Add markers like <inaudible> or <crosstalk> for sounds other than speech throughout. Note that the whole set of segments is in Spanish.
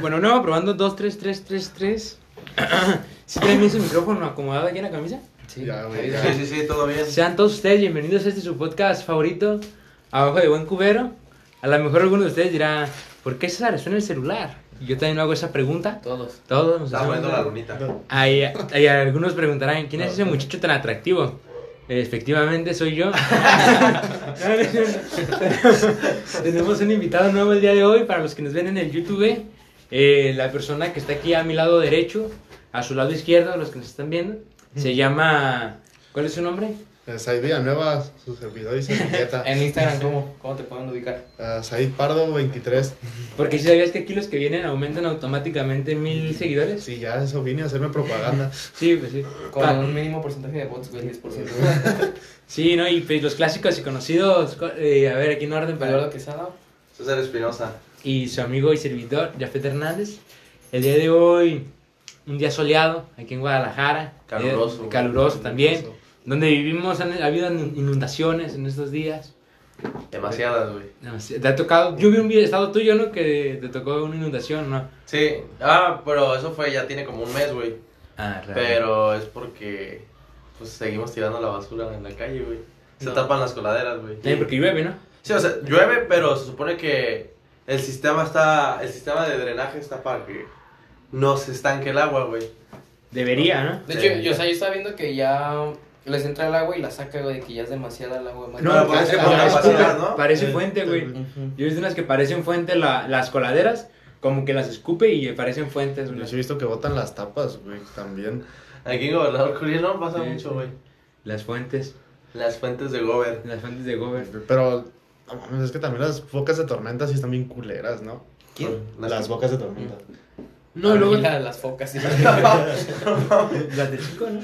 Bueno, no, probando 2, 3, 3, 3, 3. ¿Sí traen bien su micrófono acomodado aquí en la camisa? Sí, Ya, güey, ahí ya. está. Sí, sí, sí, todo bien. Sean todos ustedes bienvenidos a este su podcast favorito, Abajo de Buen Cubero. A lo mejor alguno de ustedes dirá, ¿por qué César suena el celular? Y yo también hago esa pregunta. Todos. Todos nos poniendo la lunita. Hay, hay algunos preguntarán, ¿quién es ese muchacho tan atractivo? Efectivamente, soy yo. <laughs> Tenemos un invitado nuevo el día de hoy para los que nos ven en el YouTube. Eh, la persona que está aquí a mi lado derecho, a su lado izquierdo, los que nos están viendo, se llama... ¿Cuál es su nombre? Said Villanueva, su servidor y servilleta. <laughs> En Instagram, ¿cómo? <laughs> ¿Cómo te pueden ubicar? Eh, Said Pardo 23. Porque si sabías que aquí los que vienen aumentan automáticamente mil seguidores. Sí, ya eso vine a hacerme propaganda. <laughs> Sí, pues sí. Con Pa- un mínimo porcentaje de votos, güey, 10%. Sí, ¿no? Y pues los clásicos y conocidos, eh, a ver, aquí en orden para... Eduardo Quesada. César Espinosa. y su amigo y servidor, Jafet Hernández. El día de hoy, un día soleado aquí en Guadalajara. Caluroso. Eh, caluroso también. Donde vivimos, han ha habido inundaciones en estos días. Demasiadas, güey. Te ha tocado, yo vi un video estado tuyo, ¿no? Que te tocó una inundación, ¿no? Sí. Ah, pero eso fue, ya tiene como un mes, güey. Ah, raro. Pero es porque, pues, seguimos tirando la basura en la calle, güey. Se No. tapan las coladeras, güey. Eh, porque llueve, ¿no? Sí, o sea, llueve, pero se supone que el sistema está, el sistema de drenaje está para que no se estanque el agua, güey. Debería, ¿no? De Sí. hecho, yo, o sea, yo estaba viendo que ya les entra el agua y la saca, güey, de que ya es demasiada el agua. man. No, Pero parece parece, capacidad, ¿no? parece fuente, güey. Yo he visto unas que parecen fuente la- las coladeras, como que las escupe y parecen fuentes, güey. Yo sí he visto que botan las tapas, güey, también. Aquí en Gobernador Curiel pasa Sí, mucho, güey. Las fuentes, Las fuentes de Gober. las fuentes de Gober. Pero, no mames, es que también las bocas de tormenta sí están bien culeras, ¿no? ¿Quién? Las bocas de tormenta. No, luego y la de las focas. las <laughs> <laughs> de chico, ¿no?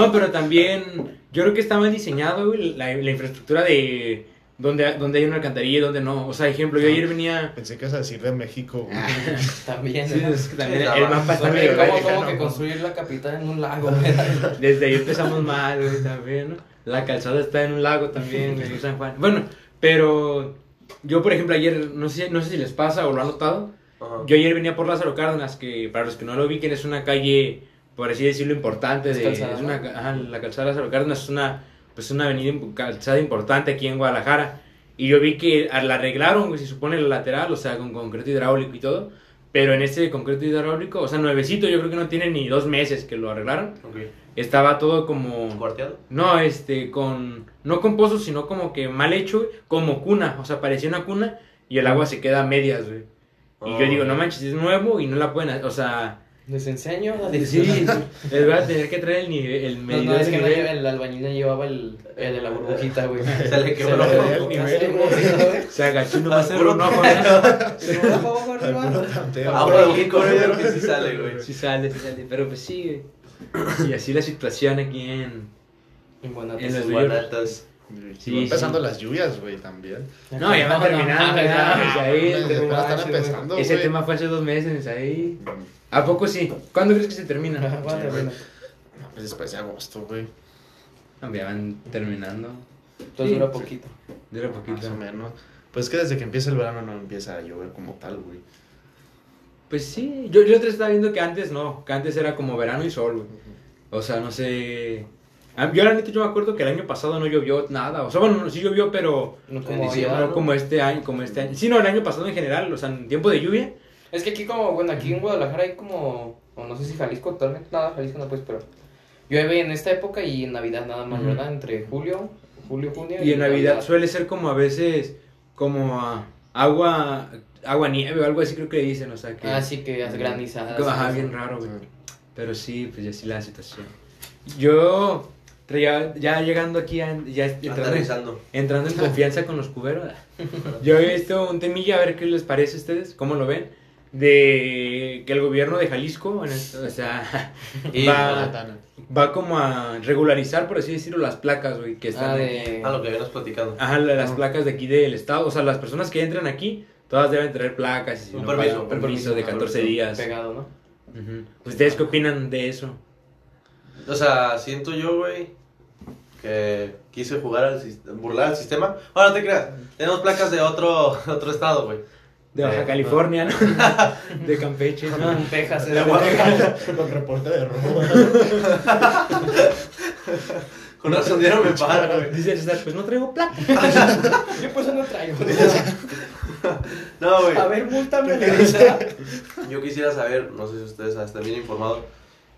No, pero también yo creo que está mal diseñado, güey, la, la infraestructura de donde, donde hay una alcantarilla y donde no. O sea, ejemplo, yo ayer venía... Pensé que ibas a decir de México, güey. <laughs> También. Sí, es que también Sí, el mapa está medio ¿Cómo, verga, cómo ¿no? que construir la capital en un lago? Desde ahí empezamos mal, güey, también, ¿no? La calzada está en un lago también, güey, San Juan. Bueno, pero yo, por ejemplo, ayer, no sé, no sé si les pasa o lo han notado, Ajá. yo ayer venía por Lázaro Cárdenas, que para los que no lo ubiquen es una calle, por así decirlo, importante. Es De, calzada, es una, ¿no? ajá, la calzada Lázaro Cárdenas es una, pues, una avenida, calzada importante aquí en Guadalajara. Y yo vi que la arreglaron, se supone, la lateral, o sea, con concreto hidráulico y todo. Pero en ese concreto hidráulico, o sea, nuevecito, yo creo que no tiene ni dos meses que lo arreglaron. Estaba todo como... ¿Cuarteado? No, este, con... No con pozos, sino como que mal hecho, como cuna. O sea, parecía una cuna y el agua se queda a medias, güey. Y Oh. yo digo, no manches, es nuevo y no la pueden... hacer, O sea... Les enseño. la Sí, <laughs> les voy a tener que traer el, nivel, el medidor no, es de que no nivel. lleva- el albañil no llevaba el, el de la burbujita, güey. <laughs> Se le quebró. le el nivel. Se agachó a Puro un ojo, de México, güey, que sí sale, güey. Sí sale, sí sale. Pero pues sí, güey. Y así la situación aquí en... En los baratas. Sí, empezando sí. las lluvias, güey, también. No, ya van terminando, apenas están empezando, Ese güey. tema fue hace dos meses ahí. ¿A poco sí? ¿Cuándo crees que se termina? <laughs> Sí. No, pues después de agosto, güey. No, ya van terminando. Entonces Sí. dura poquito. Dura Más poquito. o menos. Pues es que desde que empieza el verano no empieza a llover como tal, güey. Pues sí, yo, yo te estaba viendo que antes no, que antes era como verano y sol, güey. O sea, no sé. Ah, Yo la neta yo me acuerdo que el año pasado no llovió nada. O sea, bueno, no, sí llovió, pero No como diciembre, no como este año, como este año. Sí, no, el año pasado en general, o sea, en tiempo de lluvia. Es que aquí como, bueno, aquí en Guadalajara hay como, o no sé si Jalisco totalmente, nada, Jalisco no pues, pero llueve en esta época y en Navidad nada más, Ujú. ¿verdad? Entre julio, julio, junio Y en Navidad suele ser como a veces, como ah, agua, agua nieve o algo así creo que dicen, o sea que... Ah, sí, que granizadas. Ajá, y bien raro, güey. Pero sí, pues ya sí la situación. Yo, ya llegando aquí, a- ya entrando, entrando en <laughs> confianza con los cuberos, yo he visto un temilla, a ver qué les parece a ustedes, cómo lo ven, de que el gobierno de Jalisco, en esto, o sea, Y va, va como a regularizar, por así decirlo, las placas, güey, que están... Ah, de... A lo que habíamos platicado. Ajá, la- las Ah. placas de aquí del estado, o sea, las personas que entran aquí, todas deben tener placas y si Un no, permiso, pagan un permiso de permiso, 14 días. Pegado, ¿no? ¿Ustedes qué opinan de eso? O sea, siento yo, güey, que quise jugar al burlar al sistema. Bueno, no te creas. Tenemos placas de otro, <laughs> otro estado, güey. De Baja Eh, California, ¿no? <laughs> De Campeche, ¿no? Texas, La eh, boca <laughs> con reporte de robo. Con razón dieron me paro, güey. Dice César, pues no traigo plata. Yo pues no traigo. No, güey. A ver, múltame. Yo quisiera saber, no sé si ustedes están bien informados.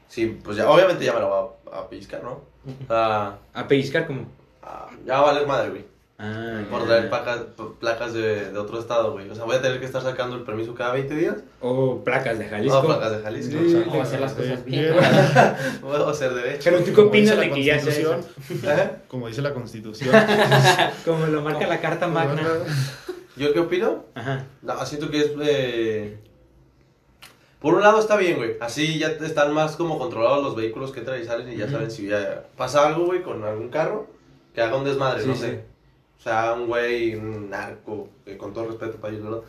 Sí, pues ya, obviamente ya me la voy a, a piscar, ¿no? Ah, A pellizcar como. ah, ya va a valer madre, güey. Ah, Por traer placas, placas de, de otro estado, güey. O sea, voy a tener que estar sacando el permiso cada 20 días. O placas de Jalisco. No, placas de Jalisco. Sí. o Vamos a hacer las cosas bien. Bien. sea, Puedo hacer derecho. Pero tú qué opinas de que ya sea eso? Constitución, <laughs> ¿Eh? Como dice la Constitución. <laughs> Como lo marca la Carta Magna. ¿Yo qué opino? Ajá. No, siento que es. eh, Por un lado está bien, güey. Así ya están más como controlados los vehículos que entran y salen y ya Ujú. saben si ya pasa algo, güey, con algún carro que haga un desmadre, Sí, no sí. sé. O sea, un güey, un narco, que con todo respeto para ellos, ¿verdad?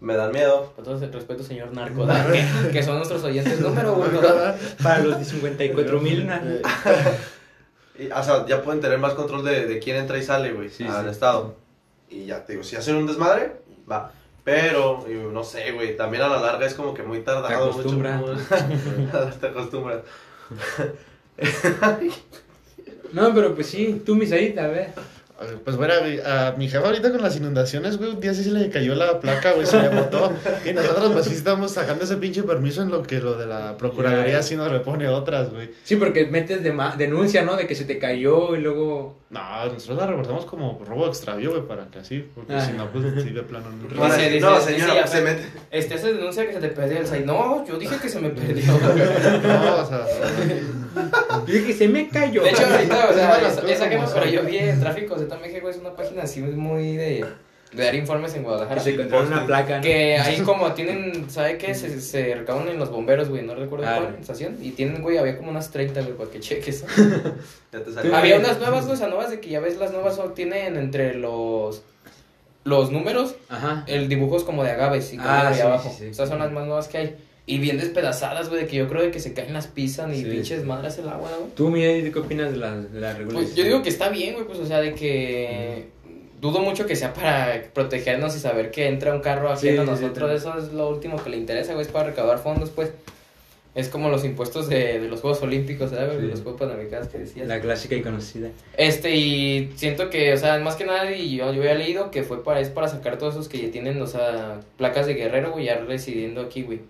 Me dan miedo. Con todo el respeto, señor Narco, <laughs> que, que son nuestros oyentes número uno. <laughs> Para los de 54 mil. <laughs> Y, o sea, ya pueden tener más control de, de quién entra y sale, güey, Sí, al sí. estado. Y ya te digo, si hacen un desmadre, va. Pero, no sé, güey, también a la larga es como que muy tardado. Te acostumbras. mucho. <laughs> te acostumbras. <laughs> No, pero pues sí, tú, Misaid, a ver. Pues bueno, a mi jefa ahorita con las inundaciones, güey, un día sí se le cayó la placa, güey, se le botó. Y nosotros pues sí estamos sacando ese pinche permiso en lo que lo de la Procuraduría Ya. sí nos repone otras, güey. Sí, porque metes de denuncia, ¿no? De que se te cayó y luego. No, nosotros la reportamos como robo extravío, güey, para que así, porque Ah. si no, pues sí, de plano no. Para- Dice, dice, no, dice, señora, ya, pues, se mete. Este hace denuncia que se te perdió el SAI. No, yo dije que se me perdió. <laughs> No, o sea, Dije que se me cayó. De hecho, ahorita, o sea, que como pero yo vi en Tráfico Z México, es una página así muy de, de dar informes en Que Guadalajara. se encontraron una placa. ¿no? Que ahí <laughs> como tienen, ¿sabe qué? Se, se recaban en los bomberos, güey, no recuerdo Ah. cuál estación. Y tienen, güey, había como unas 30, güey, para que cheques. <laughs> Ya te salió. había unas nuevas, güey, o sea, nuevas de que ya ves, las nuevas son- tienen entre los los números, Ajá. el dibujo es como de agaves y Ah, negro ahí sí, abajo. sí, sí. Son las más nuevas que hay. Y bien despedazadas, güey, de que yo creo de que se caen las pisan y Sí. pinches madres el agua, güey. Tú, Misaid, ¿qué opinas de la, de la regulación? Pues yo digo que está bien, güey, pues o sea, de que dudo mucho que sea para protegernos y saber que entra un carro ajeno Sí, nosotros, sí. eso es lo último que le interesa, güey, es para recaudar fondos, pues. Es como los impuestos de, de los Juegos Olímpicos, ¿sabes? De los Juegos Panamericanos que decías. La clásica y conocida. Este, y siento que, o sea, más que nada, y yo, yo había leído que fue para, es para sacar todos esos que ya tienen, o sea, placas de guerrero, güey, ya residiendo aquí, güey.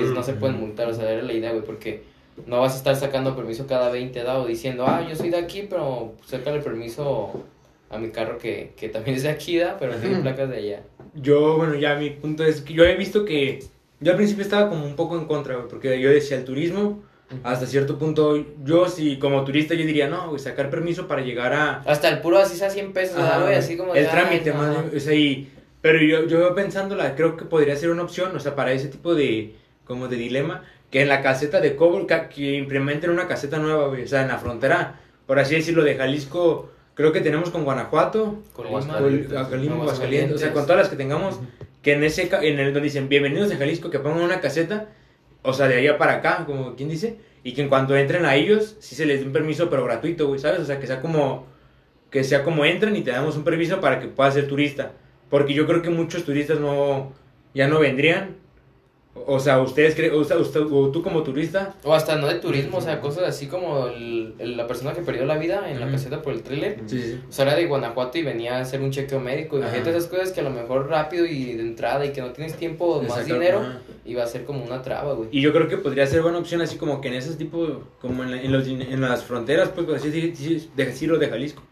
Que es- no se pueden multar, o sea, era la idea, güey, porque no vas a estar sacando permiso cada 20 dado diciendo, ah, yo soy de aquí, pero sácale permiso a mi carro que, que también es de aquí, da, pero tiene placas de allá. Yo, bueno, ya mi punto es que yo he visto que. Yo al principio estaba como un poco en contra, güey, porque yo decía el turismo. Hasta cierto punto, yo si como turista yo diría, no, güey, sacar permiso para llegar a, Hasta el puro así sea 100 pesos, ¿verdad, Ajá, güey? Así como el "Ay, trámite no". más o sea, y- pero yo yo pensándola creo que podría ser una opción o sea para ese tipo de como de dilema que en la caseta de cobro ca- que implementen una caseta nueva güey, o sea en la frontera por así decirlo de Jalisco creo que tenemos con Guanajuato Colima. Col- Aguascalientes. o sea con todas las que tengamos que en ese en el donde dicen bienvenidos a Jalisco que pongan una caseta o sea de allá para acá como quien dice y que en cuanto entren a ellos sí se les dé un permiso pero gratuito güey sabes o sea que sea como que sea como entran y te damos un permiso para que puedas ser turista. Porque yo creo que muchos turistas no ya no vendrían. O sea, ustedes creen, o, sea, usted, o tú como turista, O hasta no de turismo, o sea, cosas así como el- el- la persona que perdió la vida en la Ujú. caseta por el tráiler. sí, sí. O sea, era de Guanajuato y venía a hacer un chequeo médico. Imagínate esas cosas que a lo mejor rápido y de entrada y que no tienes tiempo o más dinero, ajá. iba a ser como una traba, güey. Y yo creo que podría ser buena opción así como que en esos tipos, como en, la- en los, en las fronteras, pues por así decir- decirlo de Jalisco,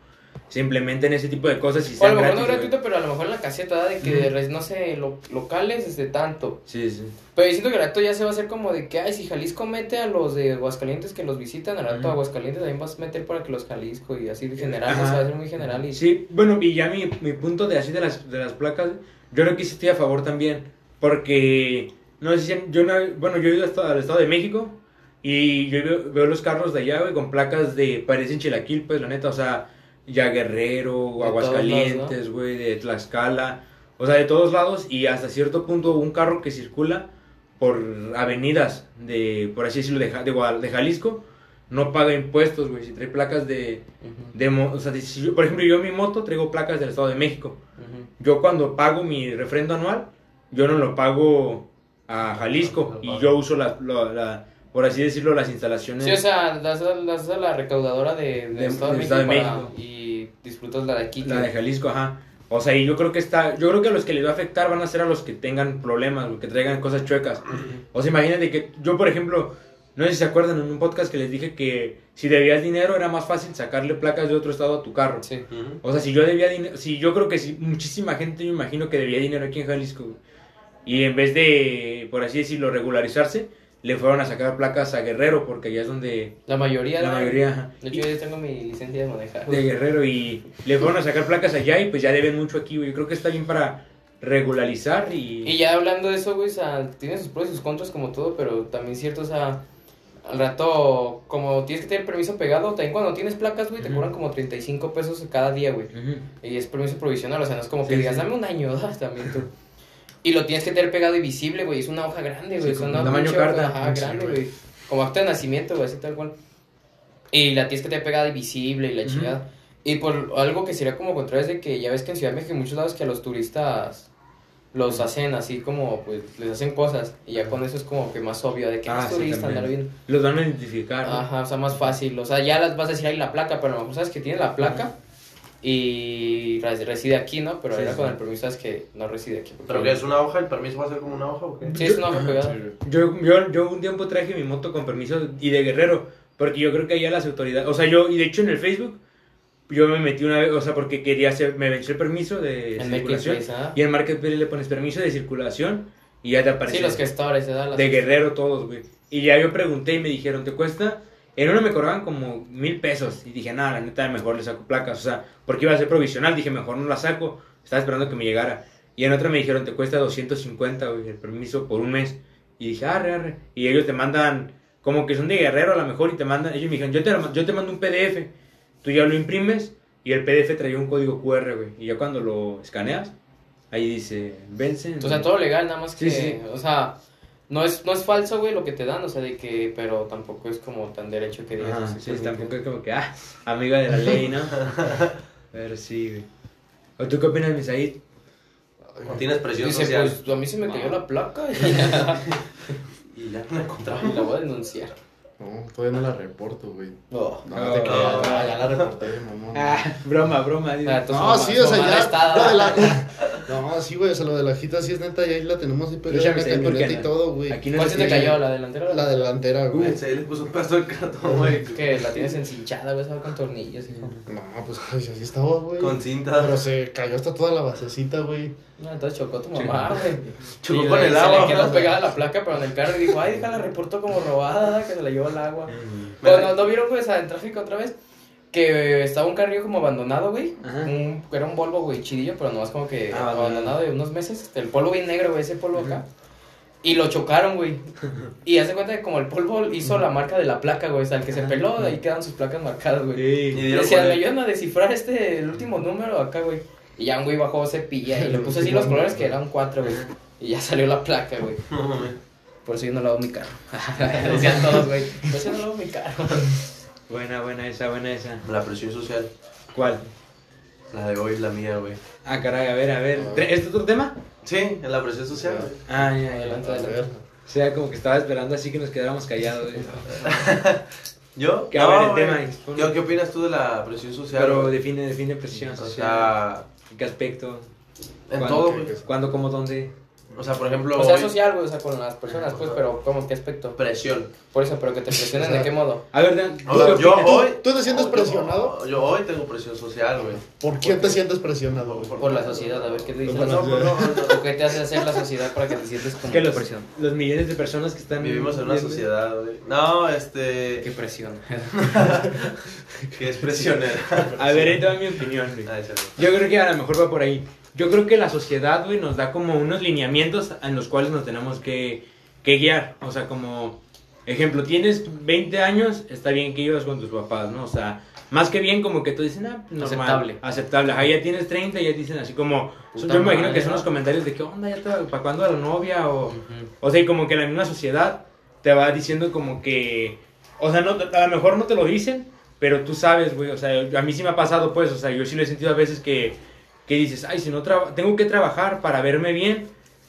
se implementen ese tipo de cosas y O a lo mejor no güey. gratuito, pero a lo mejor en la caseta, ¿verdad? de que, res- no sé, lo- locales es de tanto. Sí, sí. Pero yo siento que el rato ya se va a hacer como de que, ay, si Jalisco mete a los de Aguascalientes que los visitan, al rato Ujú. Aguascalientes también vas a meter para que los Jalisco y así de general, Ajá. o sea, va a ser muy general y Sí, bueno, y ya mi, mi punto de así de las, de las placas, yo creo que sí estoy a favor también, porque, no sé si, yo no, bueno, yo he ido hasta al Estado de México y yo veo, veo los carros de allá, güey, con placas de, parecen chilaquil, pues, la neta, o sea, ya Guerrero, Aguascalientes, güey, de Tlaxcala, o sea, de todos lados, y hasta cierto punto un carro que circula por avenidas de, por así decirlo, de, de, Jalisco, no paga impuestos, güey, si trae placas de, o sea, si yo- por ejemplo, yo en mi moto traigo placas del Estado de México. Yo cuando pago mi refrendo anual, yo no lo pago a Jalisco. Y yo uso la, la- la- por así decirlo, las instalaciones. Sí, o sea, das, das a la recaudadora de, de De- Estado de México, Estado de para- México. y disfrutas la de aquí. La de Jalisco, ajá. O sea, y yo creo que está, yo creo que a los que les va a afectar van a ser a los que tengan problemas, güey, que traigan cosas chuecas. O sea, imagínate que yo, por ejemplo, no sé si se acuerdan en un podcast que les dije que si debías dinero era más fácil sacarle placas de otro estado a tu carro. Sí. O sea, si yo debía dinero, si yo creo que si muchísima gente, yo imagino que debía dinero aquí en Jalisco. Y en vez de, por así decirlo, regularizarse, le fueron a sacar placas a Guerrero, porque allá es donde La mayoría. la ¿no? mayoría. De hecho, yo ya tengo mi licencia de manejar. de Guerrero y le fueron a sacar placas allá y pues ya deben mucho aquí, güey. Yo creo que está bien para regularizar y... Y ya hablando de eso, güey, o sea, tiene sus pros y sus contras como todo, pero también cierto, o sea, al rato, como tienes que tener permiso pegado, también cuando tienes placas, güey, te cobran como 35 pesos cada día, güey. Y es permiso provisional, o sea, no es como que Sí, digas, sí. dame un año, <laughs> ¿verdad? también tú. Y lo tienes que tener pegado y visible, güey, es una hoja grande, güey, Sí, es una tamaño pinche carta. hoja, Ajá, grande, güey. güey. Como acta de nacimiento, güey, así tal cual. Y la tienes que tener pegada y visible y la Ujú. chingada. Y por algo que sería como contrario es de que ya ves que en Ciudad de México hay muchos lados que a los turistas los hacen así como, pues, les hacen cosas. Y ya con eso es como que más obvio de que Ah, sí, turista, andar bien. Los van a identificar. ¿no? Ajá, o sea, más fácil. O sea, ya las vas a decir ahí la placa, pero a lo mejor sabes que tiene la placa y res- reside aquí, ¿no? Pero Sí, con el permiso sabes que no reside aquí. porque- ¿Pero que es una hoja? ¿El permiso va a ser como una hoja o qué? Sí, es una hoja pegada. Yo, yo, yo un tiempo traje mi moto con permiso y de Guerrero, porque yo creo que allá las autoridades, o sea, yo, y de hecho en el Facebook, yo me metí una vez, o sea, porque quería hacer, me venció el permiso de circulación, Marketplace, ¿ah? y en Marketplace le pones permiso de circulación, y ya te aparece. Sí, los gestores. Las- de Guerrero todos, güey. Y ya yo pregunté y me dijeron, ¿te cuesta? En uno me cobraban como mil pesos. Y dije, nada, la neta, mejor le saco placas. O sea, porque iba a ser provisional. Dije, mejor no la saco. Estaba esperando que me llegara. Y en otra me dijeron, te cuesta 250, güey, el permiso por un mes. Y dije, arre, arre. Y ellos te mandan, como que son de Guerrero a lo mejor, y te mandan, ellos me dijeron, yo te, yo te mando un PDF. Tú ya lo imprimes y el PDF traía un código QR, güey. Y ya cuando lo escaneas, ahí dice, vence. O sea, todo legal, nada más que, Sí, sí. o sea, no es, no es falso, güey, lo que te dan, o sea, de que, pero tampoco es como tan derecho que digas. Sí, tampoco es como que, ah, amiga de la <laughs> ley, ¿no? Pero sí, güey. ¿O tú qué opinas, Misaid? Tienes presión Dice, social. pues a mí se me cayó la placa <laughs> <laughs> Y ya no la encontramos. y la voy a denunciar. No, todavía no la reporto, güey. No. No, No, te creas, no. ya, ya la reporté, mamón. Ah, broma, broma. Ah, No, mamá- sí, o sea, ya. Lo de la... No, sí, güey, o sea, lo de la jita sí es neta, ya ahí la tenemos ahí pegada en la camioneta y todo, güey. Aquí no ¿Cuál se se te cayó? ¿La delantera? o La delantera, güey. Se le puso un pedazo de cartón, güey. Que la tienes encinchada, güey, esa va con tornillos, hijo. No, pues así estaba, güey. Con cinta. Pero se cayó hasta toda la basecita, güey. No, entonces chocó tu mamá, güey. Chocó Y con le- el Se agua. le quedó pegada la placa, pero en el carro y dijo, ay, déjala, reportó como robada, que se la llevó el agua. Mm. Bueno, ¿no, no vieron, pues, en tráfico otra vez? Que estaba un carrillo como abandonado, güey. Ajá. Un- Era un Volvo, güey, chidillo, pero nomás como que Ah, abandonado. de unos meses. El polvo bien negro, güey, ese polvo acá. Y lo chocaron, güey. <laughs> Y hace cuenta que como el polvo hizo la marca de la placa, güey. O sea, el que se peló, ahí quedan sus placas marcadas, güey. Y Sí. dieron Decían, me ayudan a descifrar este, el último número acá, güey. Y ya un güey bajó cepilla y le <laughs> puso así los colores que eran cuatro, güey. Y ya salió la placa, güey. No mames. <laughs> Por eso yo no lavo mi carro. Decían todos, güey. Por eso yo no lavo mi carro. Buena, buena esa, buena esa. La presión social. ¿Cuál? La de hoy, la mía, güey. Ah, caray, a ver, a ver. ¿Tre- ¿Este otro tema? Sí, en la presión social, güey. Ah, ya, ya. Adelante, A adelante. ver. O sea, como que estaba esperando así que nos quedáramos callados, güey. <laughs> ¿Yo? Que a ver, el tema, ¿Qué, ¿Qué opinas tú de la presión social? Pero güey? define, define presión O social. sea, ¿En qué aspecto? en ¿Cuándo? todo, ¿Qué- güey. qué- ¿Cuándo, cómo, dónde? O sea, por ejemplo, O sea, hoy- social, güey, o sea, con las personas, pues, pero ¿cómo? ¿Qué aspecto? presión. Por eso, pero que te presionen, O sea, ¿de qué modo? A ver, Dan, ¿tú O sea, qué yo hoy... ¿Tú te sientes presionado? Yo hoy tengo presión social, güey. ¿Por quién te sientes presionado, güey? Por la sociedad, a ver qué te dice. Por No, no, no, ¿O qué te hace hacer la sociedad para que te sientes como que los, presión? los millones de personas que están Vivimos en una sociedad, güey. No, este... Qué presión. <laughs> Que es presionera. A ver, ahí te va mi opinión, güey. Ah. Yo creo que a lo mejor va por ahí. Yo creo que la sociedad, güey, nos da como unos lineamientos en los cuales nos tenemos que, que guiar. O sea, como, ejemplo, tienes 20 años, está bien que ibas con tus papás, ¿no? O sea, más que bien como que tú dices, ah, normal, Aceptable. Aceptable. Ya tienes 30 y ya dicen así como, Puta yo me imagino madre, que son ¿no? los comentarios de que onda, ya te, para cuándo a la novia o... O sea, y como que la misma sociedad te va diciendo como que... O sea, no, a lo mejor no te lo dicen, pero tú sabes, güey. O sea, a mí sí me ha pasado, pues. O sea, yo sí lo he sentido a veces que, que dices, ay, si no tengo que trabajar para verme bien,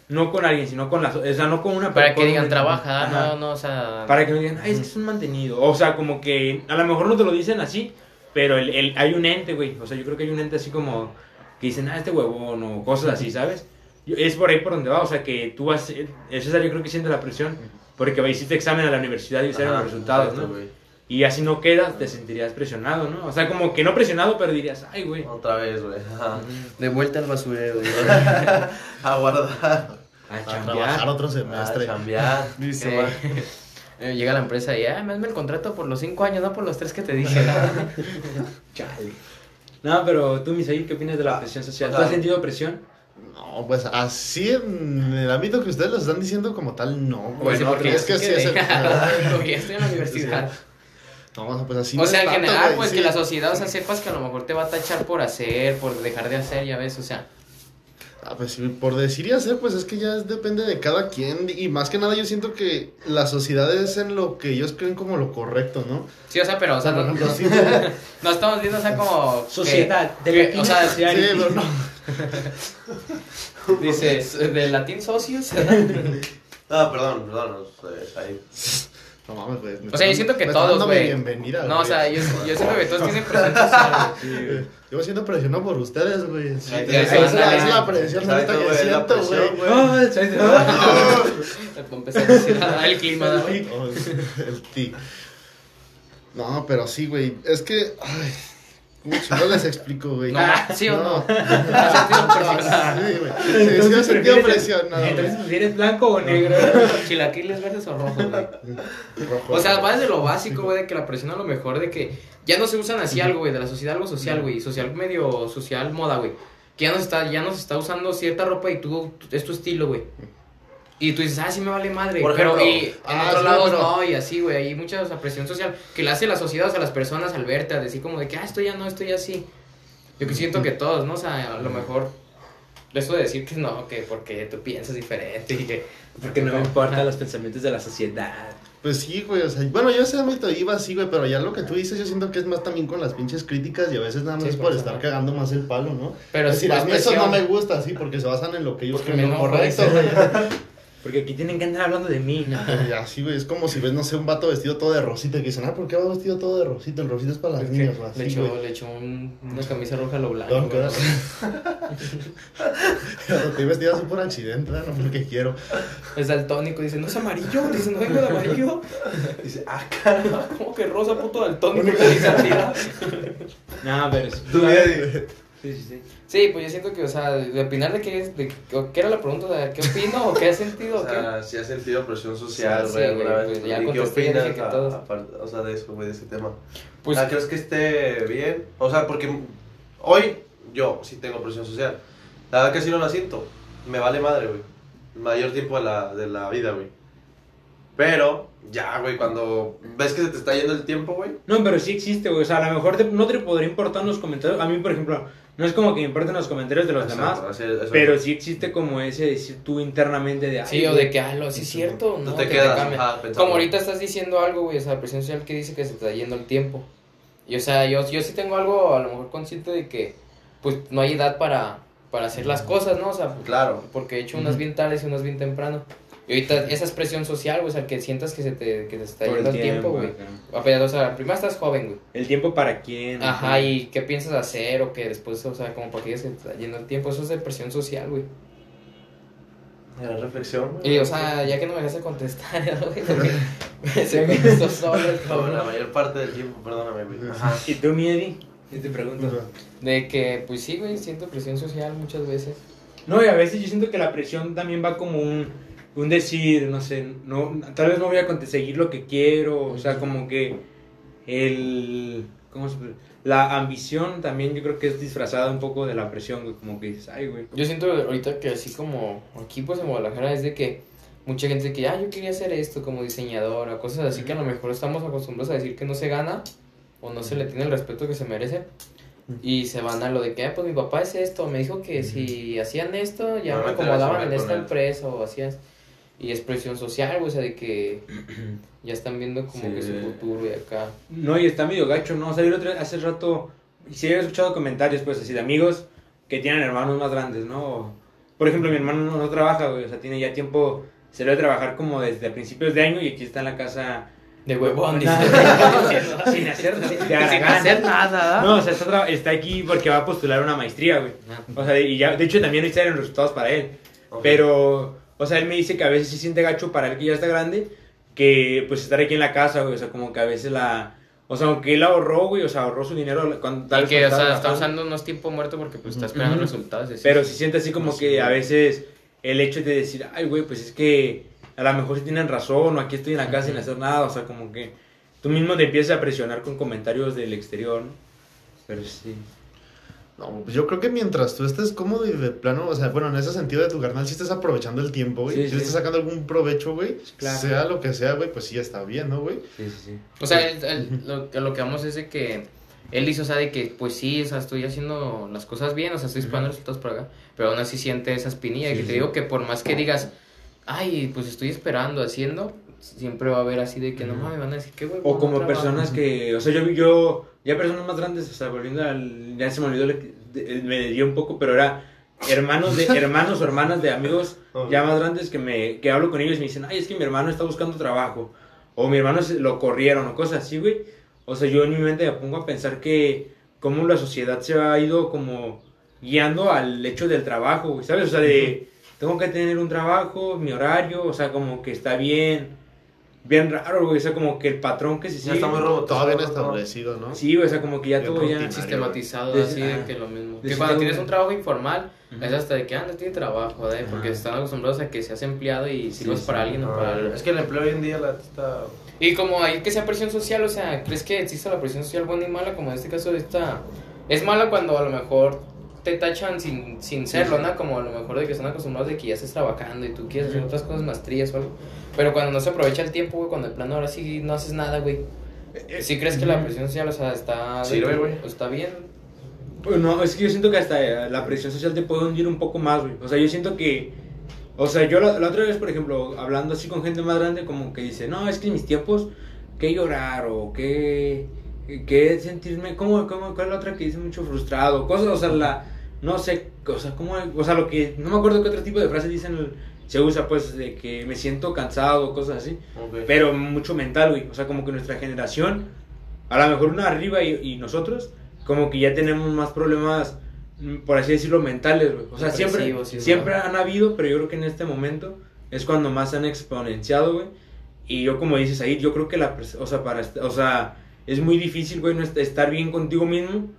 no con alguien, sino con la, so- o sea, no con una Para que digan, trabaja, Ajá. no, no, o sea... Para que no digan, ay, es que es un mantenido. O sea, como que a lo mejor no te lo dicen así, pero el, el- hay un ente, güey. O sea, yo creo que hay un ente así como que dicen, ah, este huevón o cosas así, ¿sabes? Yo- es por ahí por donde va, o sea, que tú vas, César yo creo que siente la presión, porque va, hiciste examen a la universidad y Ajá, los resultados, exacto, ¿no? güey. Y así no quedas, te sentirías presionado, ¿no? O sea, como que no presionado, pero dirías, ay, güey. Otra vez, güey. De vuelta al basurero. güey. <laughs> A guardar. A A trabajar otro A semestre. chambear. <laughs> Dice, mal. <laughs> eh, llega la empresa y, ah, me hazme el contrato por los cinco años, no por los tres que te dije. Chale. No, pero tú, Misaí, ¿qué opinas de la presión social? ¿Tú has sentido presión? No, pues así en el ámbito que ustedes lo están diciendo como tal, no. güey. Bueno, porque es que sí es el... Porque estoy en la universidad. No, o sea, pues así o no sea, en general, pues sí. que la sociedad, o sea, sepas que a lo mejor te va a tachar por hacer, por dejar de hacer, ya ves, o sea. Ah, pues por decir y hacer, pues es que ya es- depende de cada quien. Y más que nada yo siento que la sociedad es en lo que ellos creen como lo correcto, ¿no? Sí, o sea, pero, o sea, Por no, ejemplo, sí, <laughs> no estamos viendo, o sea, como. que- Sociedad, de que- latín o sea, sí, pero no. <laughs> dices, de latín socios. <laughs> Ah, perdón, perdón. no sé, ahí. No mames, güey. O sea, yo siento que todos, güey. bienvenida, No, o güey. sea, yo, yo siento que todos <laughs> tienen presión social, güey. Yo siento presionado por ustedes, güey. Sí, es es la presión ahorita que güey, la siento, presión, güey. <laughs> Empecé a decir, ah, el clima. ¿no? Oh, el tic. No, pero sí, güey. Es que. Ay, ¿Cómo chingados les explico, güey? No, ¿sí o no? ¿Has sentido presionado? Sí, güey. Sí, sí, me sentido ¿prefieres- presionado. Entonces, ¿prefieres blanco o negro? <laughs> Chilaquiles verdes o rojos, güey. Rojo. O sea, va desde lo básico, güey, de que la presión a lo mejor de que ya no se usan así algo, güey, de la sociedad algo social, güey, social medio social moda, güey. Que ya no se está, ya no se está usando cierta ropa y tú, es tu estilo, güey. Y tú dices, ah, sí me vale madre. Por pero ejemplo, y en ah, otros sí, lados pero- no, y así, güey. Hay mucha o sea, presión social que le hace la sociedad, o sea, las personas al verte, al decir como de que, ah, esto ya no, esto ya sí. Yo que siento que todos, ¿no? O sea, a lo mejor, eso de decir que no, que porque tú piensas diferente <laughs> y que. Porque no me importan los pensamientos de la sociedad. Pues sí, güey, o sea, bueno, yo ese ámbito iba así, güey, pero ya lo que tú dices, yo siento que es más también con las pinches críticas y a veces nada más Sí, es por estar ¿no? cagando más el palo, ¿no? Pero es decir, a mí eso no me gusta, sí, porque se basan en lo que ellos creen correcto, güey. Porque aquí tienen que andar hablando de mí. <laughs> Y así, güey, es como si ves, no sé, un vato vestido todo de rosita y que dicen, ah, ¿por qué va vestido todo de rosita? El rosita es para las Es niñas, o le así, echó, güey. le echó un- una camisa roja a lo blanco. No. Pero estoy vestido así por accidente, ¿no? No porque quiero. Es daltónico, dice, no es amarillo, dice, no vengo de amarillo. Dice, ah, ¿Cómo que rosa, puto daltónico? Le <laughs> dice. <laughs> No, pero sí. tú. Sí, sí, sí. Sí, pues yo siento que, o sea, de opinar de qué es, de qué era la pregunta, sea, ¿qué opino o qué has sentido? <laughs> O o qué? sea, si has sentido presión social, Sí, güey, alguna vez. pues ya ¿Y qué opinas que a- todos. aparte- o sea, de eso, güey, de ese tema? Pues, Ah, ¿Crees que esté bien? O sea, porque hoy yo sí tengo presión social. La verdad que sí no la siento. Me vale madre, güey. El mayor tiempo de la, de la vida, güey. Pero, ya, güey, cuando ves que se te está yendo el tiempo, güey. No, pero sí existe, güey. O sea, a lo mejor te- no te podría importar los comentarios. A mí, por ejemplo, no es como que me importen los comentarios de los demás. Exacto, así- eso- Pero sí existe como ese decir tú internamente de. sí, "Ay, o güey". de que, ah, lo, sí es cierto, ¿no? te que quedas, cambia. ajá, pensando. Como ahorita estás diciendo algo, güey, o sea, presión social que dice que se está yendo el tiempo. Y, o sea, yo, yo sí tengo algo, a lo mejor consciente de que, pues, no hay edad para, para hacer las cosas, ¿no? O sea, Claro. porque he hecho unas bien tardes y unas bien temprano. Y ahorita esa es presión social, güey, o sea, que sientas que se te, que te está Por yendo el tiempo, güey. O sea, primero estás joven, güey. El tiempo para quién. Ajá, y qué piensas hacer o que después, o sea, como para que que te está yendo el tiempo, eso es de presión social, güey. Era reflexión, güey. Y, o sea, ya que no me dejaste contestar, <laughs> güey, porque <laughs> se me hizo solo el la mayor parte del tiempo, perdóname, güey. Ajá. ¿Y tú, Miedi? Yo te pregunto. De que, pues sí, güey, siento presión social muchas veces. No, y a veces yo siento que la presión también va como un, un decir, no sé, no, tal vez no voy a conseguir lo que quiero, o sea, como que el, ¿cómo se? La ambición también yo creo que es disfrazada un poco de la presión, güey, como que dices, ay, güey. Yo siento ahorita que así como aquí pues en Guadalajara es de que mucha gente que, ah, yo quería hacer esto como diseñadora, cosas así que a lo mejor estamos acostumbrados a decir que no se gana o no se le tiene el respeto que se merece. Y se van a lo de que, ah, pues mi papá es esto, me dijo que si hacían esto ya me acomodaban en esta empresa o hacías... Y es presión social, güey, o sea, de que <clears throat> ya están viendo como que su Sí. futuro y acá. No, y está medio gacho, ¿no? O sea, yo otro- hace rato, sí he escuchado comentarios, pues, así de amigos que tienen hermanos más grandes, ¿no? por ejemplo, mi hermano no, no trabaja, güey, o sea, tiene ya tiempo, se debe trabajar como desde principios de año y aquí está en la casa De huevón, dice. sin hacer de Sin <laughs> hacer nada. No, o sea, está, está aquí porque va a postular una maestría, güey. O sea, y ya, de hecho también eran resultados para él. Ok. Pero, o sea, él me dice que a veces sí siente gacho para él que ya está grande, que pues estar aquí en la casa, güey, o sea, como que a veces la... O sea, aunque él ahorró, güey, o sea, ahorró su dinero cuando tal Y que, o sea, está usando unos tiempo muerto porque pues está esperando resultados. así. Pero sí siente así como que a veces el hecho de decir, ay, güey, pues es que a lo mejor sí tienen razón, o aquí estoy en la casa sin hacer nada, o sea, como que tú mismo te empiezas a presionar con comentarios del exterior, ¿no? Pero sí. No, pues yo creo que mientras tú estés cómodo y de plano, o sea, bueno, en ese sentido de tu carnal, si estés aprovechando el tiempo, güey, Sí, si sí. le estás sacando algún provecho, güey, Claro. sea lo que sea, güey, pues sí está bien, ¿no, güey? Sí, sí, sí. O sea, él- él- lo, a lo que vamos es de que él dice, o sea, de que pues sí, o sea, estoy haciendo las cosas bien, o sea, estoy esperando resultados por acá, pero aún así siente esa espinilla. y Sí, que te digo que por más que digas, ay, pues estoy esperando, haciendo, siempre va a haber así de que no mames, van a decir, qué güey. O como personas que, o sea, yo vi yo, ya personas más grandes, o sea, volviendo al, ya se me olvidó, de- me dio un poco, pero era hermanos de, <laughs> hermanos o hermanas de amigos ya más grandes que me, que hablo con ellos y me dicen, ay, es que mi hermano está buscando trabajo, o mi hermano se- lo corrieron, o cosas así, güey. O sea, yo en mi mente me pongo a pensar que cómo la sociedad se ha ido como guiando al hecho del trabajo, güey, ¿sabes? O sea, de, tengo que tener un trabajo, mi horario, o sea, como que está bien, bien raro, güey, o sea, como que el patrón que se Ya sigue. está muy robotizado. Todo bien ¿no? establecido, ¿no? Sí, güey, o sea, como que ya Bien todo ya... sistematizado, así de que lo mismo. Que cuando tienes un trabajo informal, Ujú. es hasta de que, ah, no tiene trabajo, ¿eh? porque Ajá. están acostumbrados a que seas empleado y sirvas sí. para alguien o para... Ah, Es que el empleo hoy en día la está. Y como hay que sea presión social, o sea, ¿crees que existe la presión social buena y mala? Como en este caso esta... Es mala cuando a lo mejor te tachan sin, sin serlo, ¿no? Como a lo mejor de que están acostumbrados de que ya estés trabajando y tú quieres hacer otras cosas, maestrías o algo. Pero cuando no se aprovecha el tiempo, güey, cuando de plano ahora sí no haces nada, güey. ¿Sí crees que la presión social, o sea, está... Sirve, güey. o está bien? Pues no, es que yo siento que hasta eh, la presión social te puede hundir un poco más, güey. O sea, yo siento que... O sea, yo la, la otra vez, por ejemplo, hablando así con gente más grande, como que dice, no, es que en mis tiempos, que llorar o que... Que sentirme... ¿Cómo, cómo, ¿Cuál es la otra que dice mucho frustrado? Cosas, o sea, la... No sé, o sea, ¿cómo, o sea, lo que... No me acuerdo qué otro tipo de frases dicen, se usa, pues, de que me siento cansado, cosas así. Pero mucho mental, güey. O sea, como que nuestra generación, a lo mejor una arriba y, y nosotros, como que ya tenemos más problemas, mm, por así decirlo, mentales, güey. O sea, siempre, sí, siempre han habido, pero yo creo que en este momento es cuando más se han exponenciado, güey. Y yo, como dices ahí, yo creo que la, o sea, para, o sea, es muy difícil, güey, no est- estar bien contigo mismo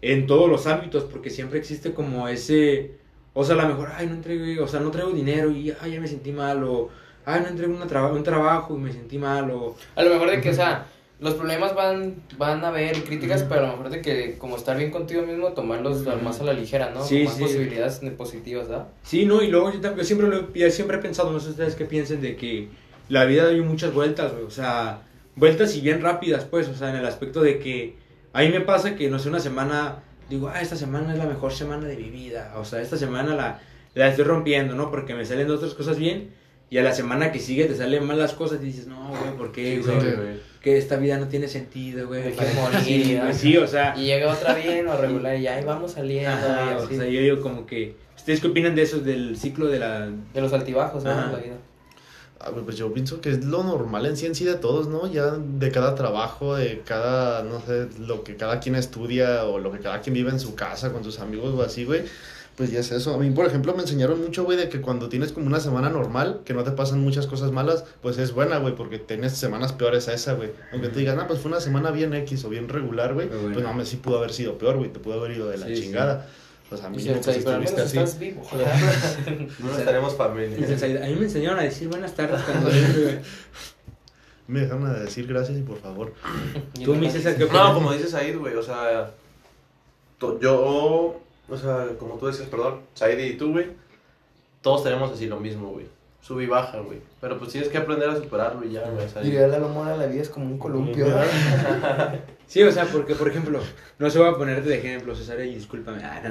en todos los ámbitos, porque siempre existe como ese, o sea, a lo mejor, ay, no entregué, o sea, no traigo dinero y, ay, ya me sentí mal, o, ay, no entregué una traba- un trabajo y me sentí mal, o, A lo mejor de que, o sea, los problemas van, van a haber críticas, pero a lo mejor de que como estar bien contigo mismo, tomarlos más a la ligera, ¿no? Sí, Con más sí. posibilidades positivas, ¿verdad? Sí, no, y luego yo, también, yo siempre, lo, yo siempre he pensado, no sé ustedes qué piensen de que la vida dio muchas vueltas, güey, o sea, vueltas y bien rápidas, pues, o sea, en el aspecto de que a mí me pasa que, no sé, una semana, digo, ah, esta semana es la mejor semana de mi vida, o sea, esta semana la, la estoy rompiendo, ¿no? Porque me salen otras cosas bien, y a la semana que sigue te salen mal las cosas y dices, no, güey, ¿por qué, Sí, güey? güey. Que esta vida no tiene sentido, güey. Hay que morir, Sí, ¿no? sí, o sea, Y llega otra <laughs> bien o regular y ya ahí vamos saliendo. ajá, y o sea, yo digo como que, ¿ustedes qué opinan de eso, del ciclo de la... De los altibajos, ¿no? La vida. Ah, pues yo pienso que es lo normal en sí en sí de todos, ¿no? Ya de cada trabajo, de cada, no sé, lo que cada quien estudia o lo que cada quien vive en su casa con sus amigos o así, güey. Pues ya es eso. A mí, por ejemplo, me enseñaron mucho, güey, de que cuando tienes como una semana normal, que no te pasan muchas cosas malas, pues es buena, güey, porque tienes semanas peores a esa, güey. Aunque te digan, ah, pues fue una semana bien X o bien regular, güey, bueno. pues no, mames, sí pudo haber sido peor, güey, te pudo haber ido de la Sí, chingada. A mí, Y pues, cierto, pero estuviste así. estás vivo. <laughs> No tenemos Dices, familia. A mí me enseñaron a decir buenas tardes <laughs> cuando. Me dejaron a decir gracias y por favor. <clears throat> Tú, César, ¿qué opinas? No, como dices Said, güey, o sea, to- yo, o sea, como tú decías, perdón, Said y tú, güey, todos tenemos así lo mismo, güey. Sub y baja, güey. Pero pues tienes que aprender a superarlo y ya, güey. Diría la lomora, la vida es como un columpio. <laughs> Sí, o sea, porque, por ejemplo, no se voy a ponerte de ejemplo, César, y discúlpame. Ah, no,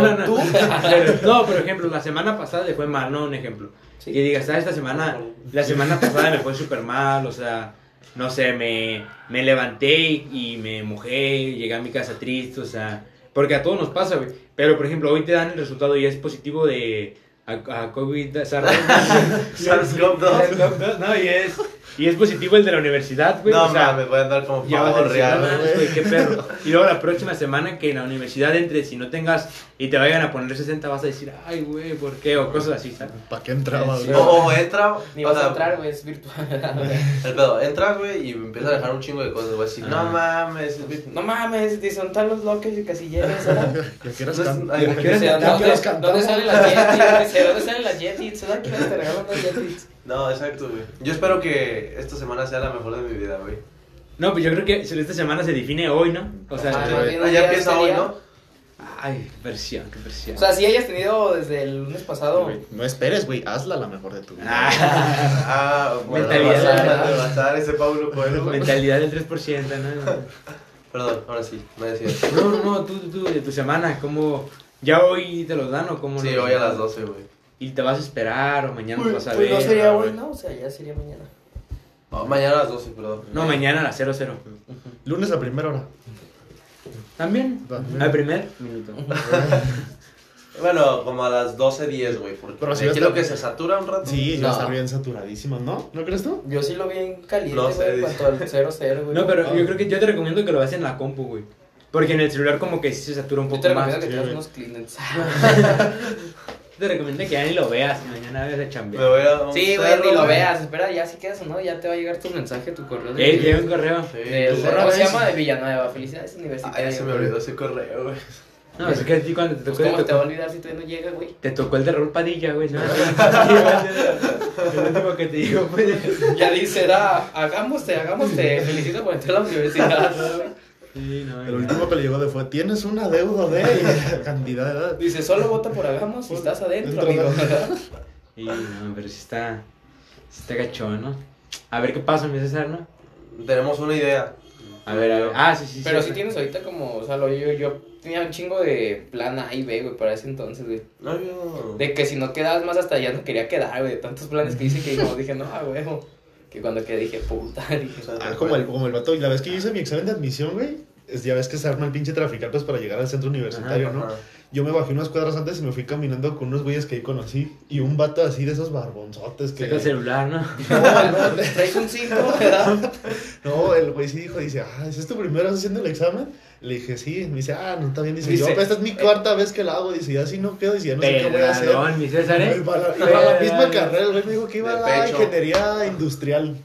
no, no. <laughs> no, no. Pero, <laughs> no, por ejemplo, la semana pasada le fue mal, no un ejemplo. Sí. Que digas, ah, esta semana, la semana pasada me fue súper mal, o sea, no sé, me, me levanté y, y me mojé, llegué a mi casa triste, o sea, Porque a todos nos pasa, güey. Pero, por ejemplo, hoy te dan el resultado y es positivo de a, a COVID, SARS-CoV-2. <laughs> SARS-CoV-2, <laughs> No, y es, y es positivo el de la universidad, güey. No, o sea, mames, voy a andar como ya vas a pavo decir, real. "No mames, güey, qué perro. <laughs> Y luego la próxima semana que en la universidad entres y no tengas y te vayan a poner 60, vas a decir, ay, güey, ¿por qué? O cosas así, ¿sabes? ¿Para qué entraba, Sí. güey? O, o entra. Ni o vas a entrar, güey, es virtual. <laughs> El pedo, entra, güey, y me empieza a dejar un chingo de cosas. Voy a decir, no mames, es virtual. no mames, disfrutar los bloques y casilleros, ¿verdad? <laughs> ¿Ya quieras No es- can- ay, ya ¿qué? ¿Dónde, ¿Quieres cantar? ¿Dónde salen las? Dice, ¿dónde salen las que te regalan las Yetis? No, exacto, güey. Yo espero que esta semana sea la mejor de mi vida, güey. No, pues yo creo que esta semana se define hoy, ¿no? O sea, Ah, ya empieza hoy, ¿no? ay, qué versión, qué versión. O sea, si hayas tenido desde el lunes pasado. No esperes, güey. Hazla la mejor de tu vida. Ah, Ah, <laughs> bueno, Mentalidad. Ese Pablo Coelho. <laughs> güey. mentalidad del 3%, ¿no? <laughs> Perdón, ahora sí, me decías. No, no, no, tú, tú, de tu semana, ¿cómo? ¿Ya hoy te los dan o cómo? Sí, hoy a las 12, güey. ¿Y te vas a esperar o mañana Pues, vas a pues ver? no sería güey. hoy, ¿no? O sea, ya sería mañana. Oh, mañana a las 12, perdón. No, mañana a las 00. Lunes a primera hora. ¿También? También. Al primer minuto. <laughs> Bueno, como a las 12.10, güey. Porque Pero si va a quiero estar- que se satura un rato. Sí, No. va a estar bien saturadísimo, ¿no? ¿No crees tú? Yo sí lo vi en caliente, No güey, sé, cuanto al 0-0, güey. No, pero Ah. yo creo que yo te recomiendo que lo veas en la compu, güey. Porque en el celular como que sí se satura un Yo poco te más. recomiendo que sí, te hagas güey. unos. <laughs> <laughs> Te recomiendo que ya ni lo veas y mañana veas de Me chambear. voy a Sí, güey, ni lo veas. Espera, ya si quedas o no, ya te va a llegar tu mensaje, tu correo. de- Eh, llega un correo. Sí, de- tú ¿Cómo correo se llama? De Villanueva. Felicidades Ah, universitarias. ya se me olvidó ese correo, güey. No, es que a ti cuando te Pues, tocó, ¿Cómo te te va a tocó, olvidar si todavía no llega, güey? te tocó el de Raúl Padilla, güey. ¿no? <laughs> el último que te digo, pues. Ya dice, da, hagámoste, hagámoste. Felicito por entrar a la universidad. Sí, no, El último que le llegó de fue, tienes una deuda de <laughs> <laughs> cantidad. Dice, solo vota por hagamos si estás adentro, Dentro, amigo. <laughs> Y no, pero sí está, sí está gachón, ¿no? A ver qué pasa, mi César, ¿no? Tenemos una idea. A ver, a ver. Ah, sí, sí, Pero sí. si tienes ahorita como, o sea, lo, yo, yo tenía un chingo de plan A y B, güey, para ese entonces, güey. No, yo. De que si no quedabas más hasta allá no quería quedar, güey. De tantos planes que hice que no, dije, no, a huevo. Que cuando quedé dije, puta, <laughs> dije. Ah, como el, como el vato. Y la vez que yo hice mi examen de admisión, güey, es, ya ves que se arma el pinche trafical pues para llegar al centro universitario, ¿no? Ajá. Yo me bajé unas cuadras antes y me fui caminando con unos güeyes que ahí conocí. Y un vato así de esos barbonzotes que. Saca el celular, ¿no? No, no, <laughs> Traes un 5, ¿verdad? no, el güey sí dijo, dice, ah, ¿es tu primera vez haciendo el examen? Le dije, sí. Me dice, ah, no, está bien. Dice, Dice, yo, esta es mi cuarta vez que la hago. Dice, ya si no quedo, dice, ya no sé qué voy a hacer. Pedradón, mi César, ¿eh? Iba a la, iba a la misma carrera, el güey me dijo que iba a la ingeniería industrial.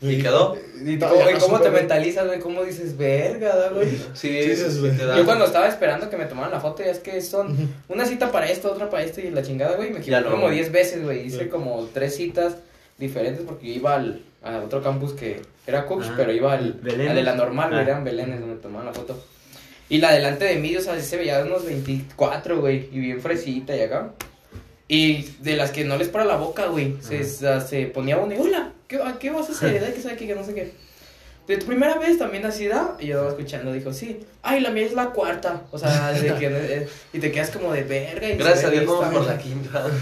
¿Y quedó? ¿Y cómo, no te güey. mentalizas, güey? ¿Cómo dices, verga, da, güey? Sí, te da- Yo cuando estaba esperando que me tomaran la foto, ya es que son una cita para esto, otra para esto y la chingada, güey. Me equivoqué como güey. 10 veces, güey. Hice como tres citas diferentes porque yo iba al, a otro campus que era Cooks, Ah, pero iba al, de la normal, güey. Ah. Eran Belénes donde tomaban la foto. Y la delante de mí, o sea, se veía de unos 24, güey. Y bien fresita y acá. Y de las que no les para la boca, güey. Se, se ponía uno y, hola, ¿qué, a ¿qué vas a hacer? <laughs> ¿De qué sabe qué? Que no sé qué. De tu primera vez también así da. Y yo estaba escuchando, dijo, sí. Ay, la mía es la cuarta. O sea, <laughs> de que, eh, y te quedas como de verga. Y Gracias a Dios, vamos por la quinta. <laughs>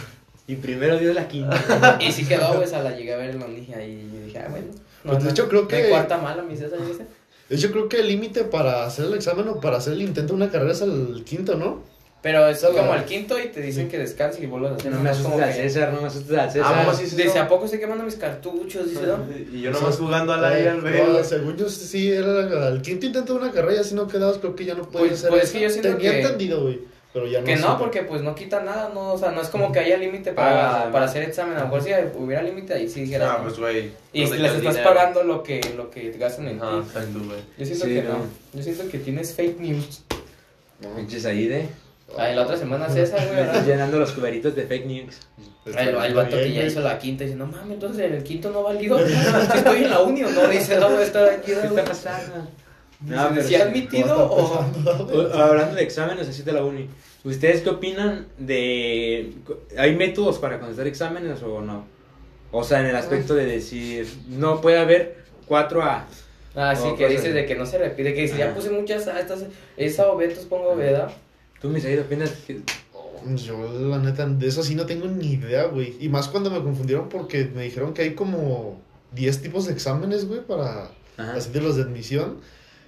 Y primero dio la quinta. Y sí quedó, pues, a la llegué a ver la unija y yo dije, ah, bueno. Pues, de hecho, creo no que- hay cuarta mala, mi César, ¿viste? Yo creo que el límite para hacer el examen o para hacer el intento de una carrera es el quinto, ¿no? Pero es como al quinto y te dicen que descanses y vuelvas a hacer. No me es como asustes al que- César, no me asustes al César. Ah, ¿cómo así? Dice, ¿a poco estoy quemando mis cartuchos? Dice, ¿no? Y yo nomás jugando al aire al Eh, ver. no, según yo, sí, era el quinto intento de una carrera, si no quedabas, creo que ya no puedes Pues- hacer pues es que yo siento Tenía que- entendido, güey, pero ya no Que no, porque pues no quita nada, no, o sea, no es como que haya límite Ah, para, sí. para hacer examen. A lo mejor si hubiera límite ahí sí dijera. Ah, no. pues, güey. y ¿dónde les el estás dinero? pagando lo que, lo que gastan en ti. exacto, güey. Yo siento Sí, que no. no. Yo siento que tienes fake news. Pinches ahí de. Ay, la otra semana César, güey, Estás ¿verdad? llenando los cuberitos de fake news. Ay, el, el vato que güey. ya hizo la quinta dice, no mames, entonces en el quinto no valió. <laughs> Si estoy en la uni o no, dice, no, voy a estar aquí. ¿Qué güey. está pasando? Dice, si sí. admitido o. O- Hablando de exámenes, así de la uni. ¿Ustedes qué opinan de... ¿Hay métodos para contestar exámenes o no? O sea, en el aspecto de decir, no puede haber 4A. Ah, sí, que dices de que no se repite, que dice, ya puse muchas A, estas, esa o B, entonces pongo B, ¿verdad? ¿Tú, Misael, opinas que... Yo, la neta, de eso sí no tengo ni idea, güey. Y más cuando me confundieron porque me dijeron que hay como 10 tipos de exámenes, güey, para así de los de admisión.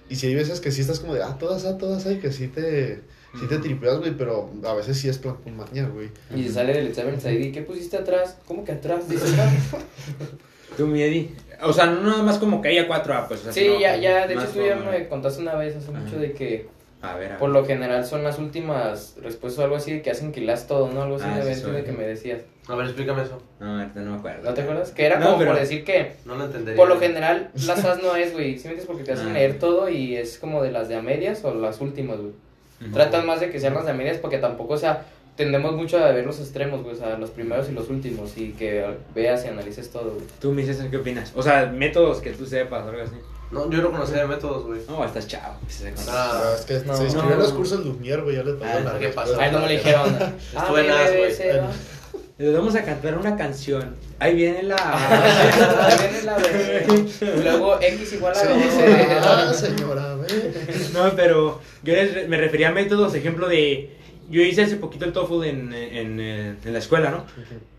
Y si hay veces que sí estás como de, ah, todas, ah, todas hay, que sí te, sí te tripeas, güey, pero a veces sí es plan con maña, güey. Y se sale del examen y ¿qué pusiste atrás? ¿Cómo que atrás? Dice atrás. <laughs> Tú, mi Eddie. O sea, no nada más como que haya cuatro A, pues. o sea, Sí, no, ya, ya, de hecho tú ya me contaste una vez hace Ajá. mucho de que A ver, a por lo general son las últimas respuestas o algo así de que hacen quilas todo, ¿no? Algo así Ah, de sí, evento de soy. que me decías. A ver, explícame eso. No, ahorita no me acuerdo. ¿No te acuerdas? Que era No, como pero- por decir que No lo entendería. por lo general las as no es, güey. ¿Sí me entiendes? Porque te hacen Ah. leer todo y es como de las de a medias o las últimas, güey. Tratan más de que sean las de a medias porque tampoco, o sea, tendemos mucho a ver los extremos, güey, o sea, los primeros y los últimos y que veas y analices todo, güey. Tú, mi César, ¿qué opinas? O sea, métodos que tú sepas o algo así. No, yo no conocía de métodos, güey. No, estás chavo. pues. Ah. Es que no. se inscribió en No. los cursos Lumière, güey, ya les pasó Ah, la ¿qué pasó? Ay, no me lo dijeron. <laughs> Estuve en as, güey. <laughs> Les vamos a cantar una canción. Ahí viene la. <laughs> Ahí viene la B. Luego X igual a B. señora, ve. No, pero yo les- me refería a métodos, ejemplo de... Yo hice hace poquito el TOEFL en, en, eh, en la escuela, ¿no?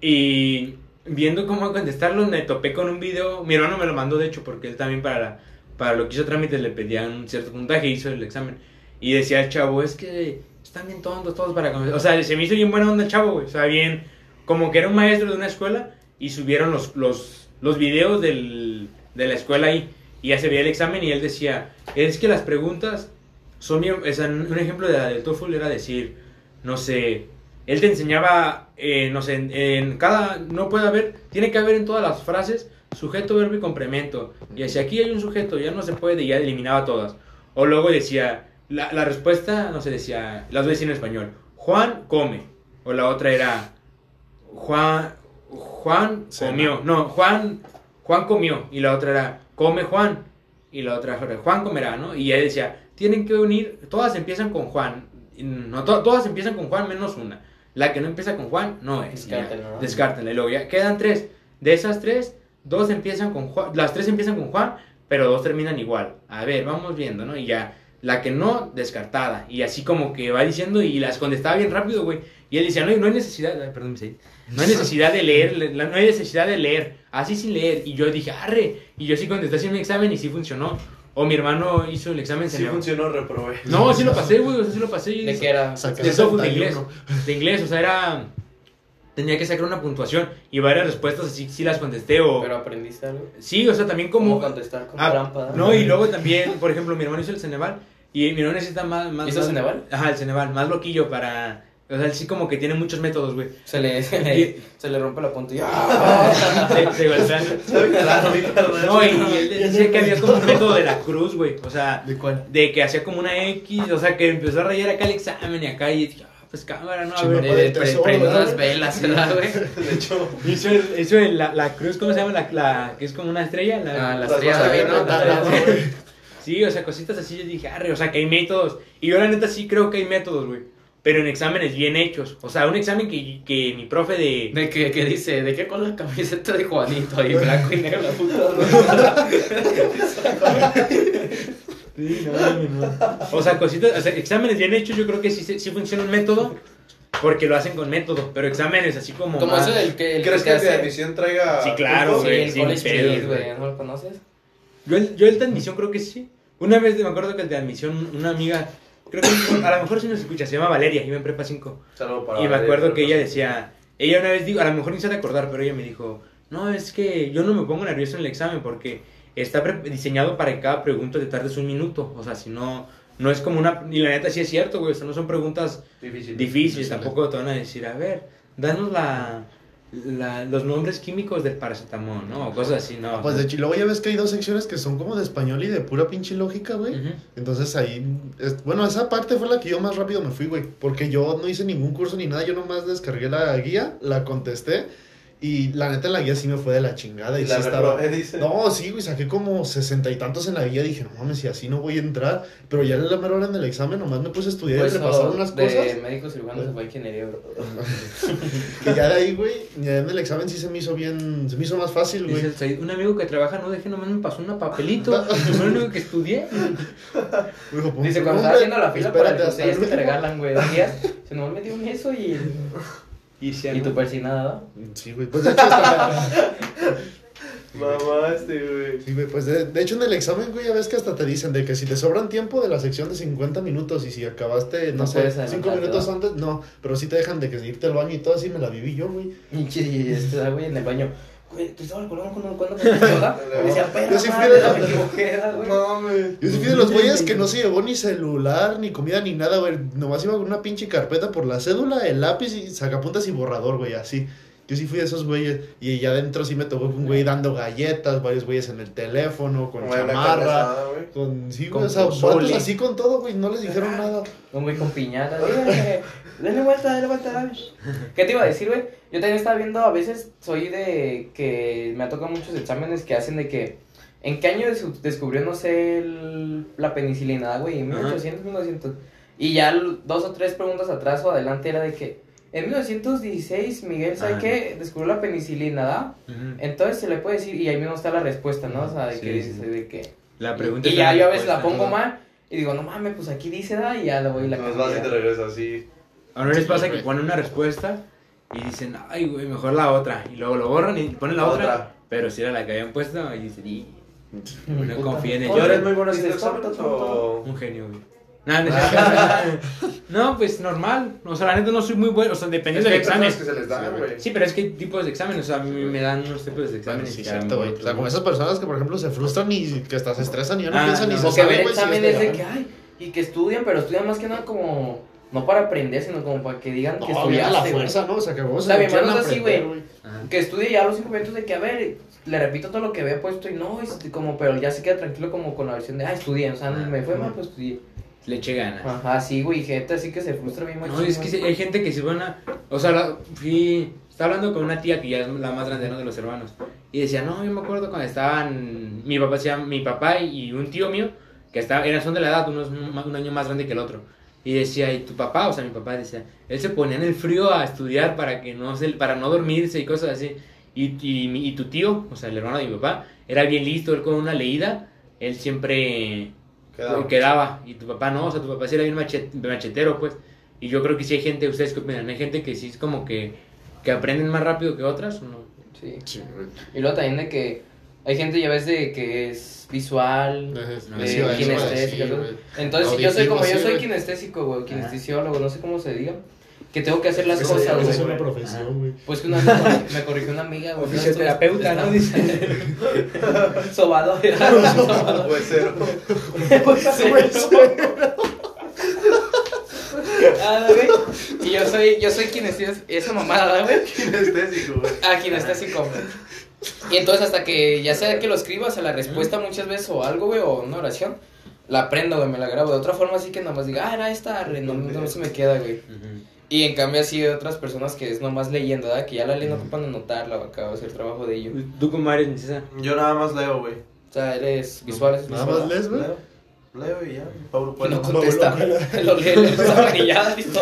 Y viendo cómo contestarlo, me topé con un video. Mi hermano me lo mandó, de hecho, porque él también para, la- para lo que hizo trámites le pedían un cierto puntaje hizo el examen. Y decía el chavo, es que están bien tontos todos para conocer. O sea, se me hizo bien buena onda el chavo, güey. O sea, bien, como que era un maestro de una escuela y subieron los, los, los videos del, de la escuela ahí. Y ya se veía el examen y él decía, es que las preguntas son bien, o un ejemplo de la del TOEFL era decir, no sé, él te enseñaba, eh, no sé, en cada, no puede haber, tiene que haber en todas las frases sujeto, verbo y complemento. Y si aquí hay un sujeto, ya no se puede, y ya eliminaba todas. O luego decía, la, la respuesta, no sé, decía, las voy a decir en español, Juan come. O la otra era, Juan, Juan comió. No, Juan, Juan comió. Y la otra era, come Juan. Y la otra era, Juan comerá, ¿no? Y él decía, tienen que unir, todas empiezan con Juan. No, to- todas empiezan con Juan menos una. La que no empieza con Juan no es. Descártenla, ¿no? Descártenla. Y luego ya quedan tres. De esas tres, dos empiezan con Juan. Las tres empiezan con Juan, pero dos terminan igual. A ver, vamos viendo, ¿no? Y ya. La que no, descartada. Y así como que va diciendo y las contestaba bien rápido, güey. Y él decía, no, hay- no hay necesidad, ay, perdón, no hay <laughs> necesidad de leer, le- no hay necesidad de leer, así sin leer. Y yo dije, arre. Y yo sí contesté así en mi examen y sí funcionó. O mi hermano hizo el examen. se Sí funcionó, reprobé. No, sí lo pasé, güey, o sea, sí lo pasé. y- ¿De qué era? De TOEFL de inglés. 61. De inglés, o sea, era... Tenía que sacar una puntuación y varias respuestas así sí las contesté o... Pero aprendiste algo. Sí, o sea, también ¿Cómo como... contestar con Ah, trampa? no, y luego también, por ejemplo, mi hermano hizo el Ceneval y mi hermano necesita más... más ¿Hizo más- Ceneval? Ajá, el Ceneval, más loquillo para... O sea, él sí como que tiene muchos métodos, güey. Se le, se Y- le, se le rompe la punta y <laughs> Se, se golpean. <laughs> No, y, y él decía que había como un método de la cruz, güey. O sea, ¿De cuál? de que hacía como una X, o sea, que empezó a rayar acá el examen y acá y dije, pues cámara, ¿no? A ver. Tesoro, pre- unas velas, ¿verdad, güey? De hecho, Hizo, el, hizo el- la, la cruz, ¿cómo se llama? La, la que es como una estrella. La, Ah, la estrella David, no Sí, o sea, cositas así, yo dije, arre, o sea, que hay métodos. Y yo la neta sí creo que hay métodos, güey. Pero en exámenes bien hechos. O sea, un examen que, que mi profe de... De que, que dice, ¿de qué con la camiseta de Juanito? Ahí blanco y negro la puta. <laughs> <laughs> Sí, no. O sea, cositas, o sea, exámenes bien hechos, yo creo que sí, sí funciona un método. Porque lo hacen con método. Pero exámenes así como... Como más- eso del que... el ¿Crees que el de admisión traiga. Sí, claro, puntos? Sí, güey, el sin güey. güey, ¿no lo conoces? Yo el, yo el de admisión creo que sí. Una vez me acuerdo que el de admisión, una amiga, creo que a lo mejor sí nos escucha, se llama Valeria, iba en prepa 5. Saludo para Y me Valeria, acuerdo que ella decía, ella una vez dijo, a lo mejor ni se ha de acordar, pero ella me dijo, no, es que yo no me pongo nervioso en el examen porque está pre- diseñado para que cada pregunta te tardes un minuto. O sea, si no, no es como una... Y la neta sí es cierto, güey, o sea, no son preguntas Difícil. difíciles, tampoco te van a decir, a ver, danos la, la- los nombres químicos del paracetamol, ¿no? O cosas así, ¿no? Pues de hecho, y luego ya ves que hay dos secciones que son como de español y de pura pinche lógica, güey. Entonces ahí, es- bueno, esa parte fue la que yo más rápido me fui, güey. Porque yo no hice ningún curso ni nada, yo nomás descargué la guía, la contesté. Y la neta, en la guía sí me fue de la chingada. Y, Y sí la estaba. dice. No, sí, güey, saqué como sesenta y tantos en la guía. Dije, no mames, y así no voy a entrar. Pero ya en la mera hora en el examen, nomás me puse a estudiar Pues y repasar unas de cosas. médico cirujano se fue a ingeniería, bro. <laughs> Y ya de ahí, güey, ya en el examen sí se me hizo bien, se me hizo más fácil, güey. un amigo que trabaja no deje nomás me pasó un papelito. <laughs> Fue lo único que estudié. Dijo, pon Dice, cuando estaba haciendo la fila para el José, es que te regalan, güey, días. Se no me dio un eso y... Y, se Y tu persinada, Sí, güey, pues de hecho hasta, <laughs> Mamaste, güey. Sí, güey, pues de, de hecho en el examen, güey, ya ves que hasta te dicen de que si te sobran tiempo de la sección de 50 minutos y si acabaste, no, No sé, puedes 5 adelantarte, minutos antes, no, pero sí te dejan de que irte al baño y todo así me la viví yo, güey. <laughs> Y este güey en el baño. Güey, ¿tú estabas colgando cuando cuando decía, perra Yo sí fui de. Mames. Yo sí fui de los güeyes que no se llevó ni celular, ni comida, ni nada, güey. Nomás iba con una pinche carpeta por la cédula, el lápiz y sacapuntas y borrador, güey, así. Yo sí fui de esos güeyes. Y ya adentro sí me tocó un güey dando galletas, varios güeyes en el teléfono, con chamarra. Con, sí, Con o sea, así con todo, güey, no les dijeron nada. Un güey con piñata. Dale, dale vuelta, dale vuelta, dale. ¿Qué te iba a decir, güey? Yo también estaba viendo, a veces soy de que me ha tocado muchos exámenes que hacen de que. ¿En qué año des- descubrió, no sé, el- la penicilina, güey? ¿En Ajá. 1800, 1900? Y ya dos o tres preguntas atrás o adelante era de que. En 1916, Miguel, ¿sabe Ah. qué? Descubrió la penicilina, ¿da? Entonces se le puede decir, y ahí mismo está la respuesta, ¿no? O sea, de Sí, que sí. dice de que. La pregunta Y es ya yo a veces la pongo ¿no? mal y digo, no mames, pues aquí dice da y ya la voy y la Nos vas y te regresas así. ¿A no les pasa que ponen una respuesta y dicen, ay, güey, mejor la otra? Y luego lo borran y ponen la La otra, otra. pero si era la que habían puesto y dicen, y <laughs> no confía en el ¿Tú eres muy bueno haciendo exámenes o...? Un genio, güey. No, no, es cierto. no, pues normal. O sea, la neta no soy muy bueno. O sea, Es depende que del examen. que se les da, Sí, güey. Sí, pero es que hay tipos de exámenes. O sea, a mí me dan unos tipos de Bueno, exámenes. sí, que cierto, güey. O sea, como esas personas que, por ejemplo, se frustran y que hasta se estresan y ya no Ah, piensan ni no. se O que saben, ver güey, si exámenes de que, ay, y que estudian, pero estudian más que nada como, no para aprender, sino como para que digan que No, la estudiaste, güey. fuerza, ¿no? O sea, que vos O sea, mi hermano es así, güey. Que estudie ya los cinco minutos de que, a ver, le repito todo lo que había puesto y no, y como, pero ya se queda tranquilo como con la versión de, ah, estudié, o sea, Ah, me fue mal, pues estudié. Le eche ganas. Ajá, sí, güey, gente así que se frustra bien No, es que hay gente que se van a... O sea, la, fui... Estaba hablando con una tía que ya es la más grande ¿no? de los hermanos. Y decía, no, yo me acuerdo cuando estaban... Mi papá, se llama- mi papá y un tío mío, que estaba, eran, son de la edad, unos, un año más grande que el otro. Y decía, ¿y tu papá? O sea, mi papá decía, él se ponía en el frío a estudiar para que no se, para no dormirse y cosas así. Y, y, y tu tío, o sea, el hermano de mi papá, era bien listo, él con una leída, él siempre Quedaba. quedaba. Y tu papá no, o sea, tu papá sí era bien machet- machetero, pues. Y yo creo que sí hay gente, ¿ustedes qué opinan? Hay gente que sí es como que, que aprenden más rápido que otras, ¿o no? Sí. Y luego también de que hay gente, ya ves, de que es visual, No, de sí, kinestésica. sí, ¿no? Entonces, yo soy como yo soy kinestésico, güey, kinestesiólogo, no sé cómo se diga. Que tengo que hacer las Eso cosas, güey. es una profesión, güey. Pues que una vez me corri- me corrigió una amiga, güey. Fisioterapeuta, ¿no? Dice. <laughs> Sobador. <laughs> Huesero. Ah, güey. Y yo soy, yo soy kinestésico, esa mamada, güey. Kinestésico, güey. Ah, kinestésico, güey. Y entonces hasta que ya sea que lo escribas a la respuesta muchas veces o algo, güey, o una oración, la aprendo, güey, me la grabo. De otra forma así que nomás diga, ah, era esta, re, no, no se me queda, güey. Y en cambio así hay otras personas que es nomás leyendo, ¿verdad? Que ya la leen no ocupan anotarla o acá o hacer trabajo de ello. ¿Tú cómo eres? Yo nada más leo, güey. O sea, eres visual, es Nada visual. más lees, güey. Leo. Y ya. Pablo Pueblo. no contesta. Lo lee, le está y ya, listo.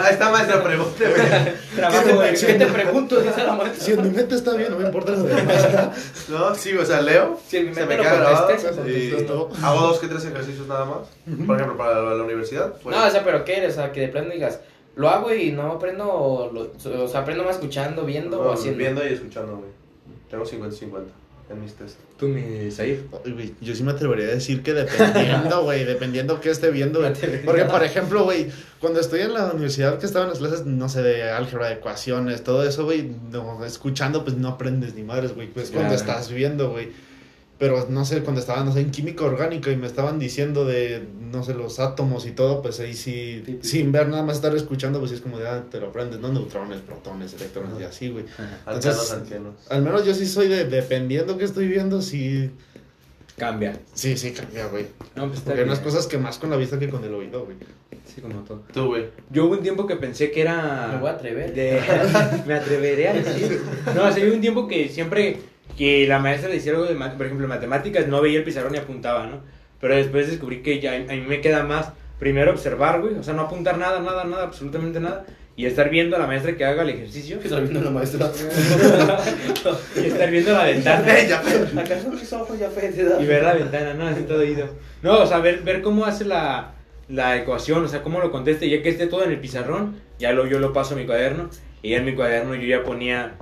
Ahí está maestra, pregúnteme. <laughs> Trabajo de... ¿Qué te pregunto? Dice la maestra. Si en mi mente está bien, no me importa lo demás. <laughs> No, sí, o sea, leo. Si en mi Se mente me lo queda grabado. Y hago dos que tres ejercicios nada más. Por ejemplo, para la, la universidad. pues, No, o sea, pero ¿qué eres? O sea, que de plano digas, lo hago y no aprendo, o, lo- o sea, aprendo más escuchando, viendo o no, haciendo. viendo y escuchando, güey. Tengo 50-50 en mis test. Tú, mi güey, Yo sí me atrevería a decir que dependiendo, <laughs> güey, dependiendo qué esté viendo. güey. Dependiendo. Porque, por ejemplo, güey, cuando estoy en la universidad que estaba en las clases, no sé, de álgebra, de ecuaciones, todo eso, güey, no, escuchando, pues no aprendes ni madres, güey. Pues cuando estás viendo, güey. Pero no sé, cuando estaba, no sé, en química orgánica y me estaban diciendo de, no sé, los átomos y todo, pues ahí sí, sin ver nada más estar escuchando, pues sí es como de, ah, te lo aprendes, ¿no? Neutrones, protones, electrones y así, güey. Entonces- ancianos. Al menos yo sí soy de, dependiendo que estoy viendo, sí, Cambia. sí, sí cambia, güey. No, pues está Porque hay unas cosas que más con la vista que con el oído, güey. Sí, como todo. Tú, güey. Yo hubo un tiempo que pensé que era... Me voy a atrever. de- <laughs> me atreveré a decir. No, o sea, hubo un tiempo que siempre que la maestra le decía algo de, por ejemplo, matemáticas, no veía el pizarrón y apuntaba, ¿no? Pero después descubrí que ya a mí me queda más, primero observar, güey, o sea, no apuntar nada, nada, nada, absolutamente nada, y estar viendo a la maestra que haga el ejercicio, Que está viendo la maestra. <laughs> y estar viendo la ventana, <laughs> ya, Acá son mis ojos ya y ver la ventana, ¿no? Así todo ido. No, o sea, ver, ver cómo hace la, la ecuación, o sea, cómo lo contesta, y ya que esté todo en el pizarrón, ya lo, yo lo paso a mi cuaderno, Y en mi cuaderno yo ya ponía,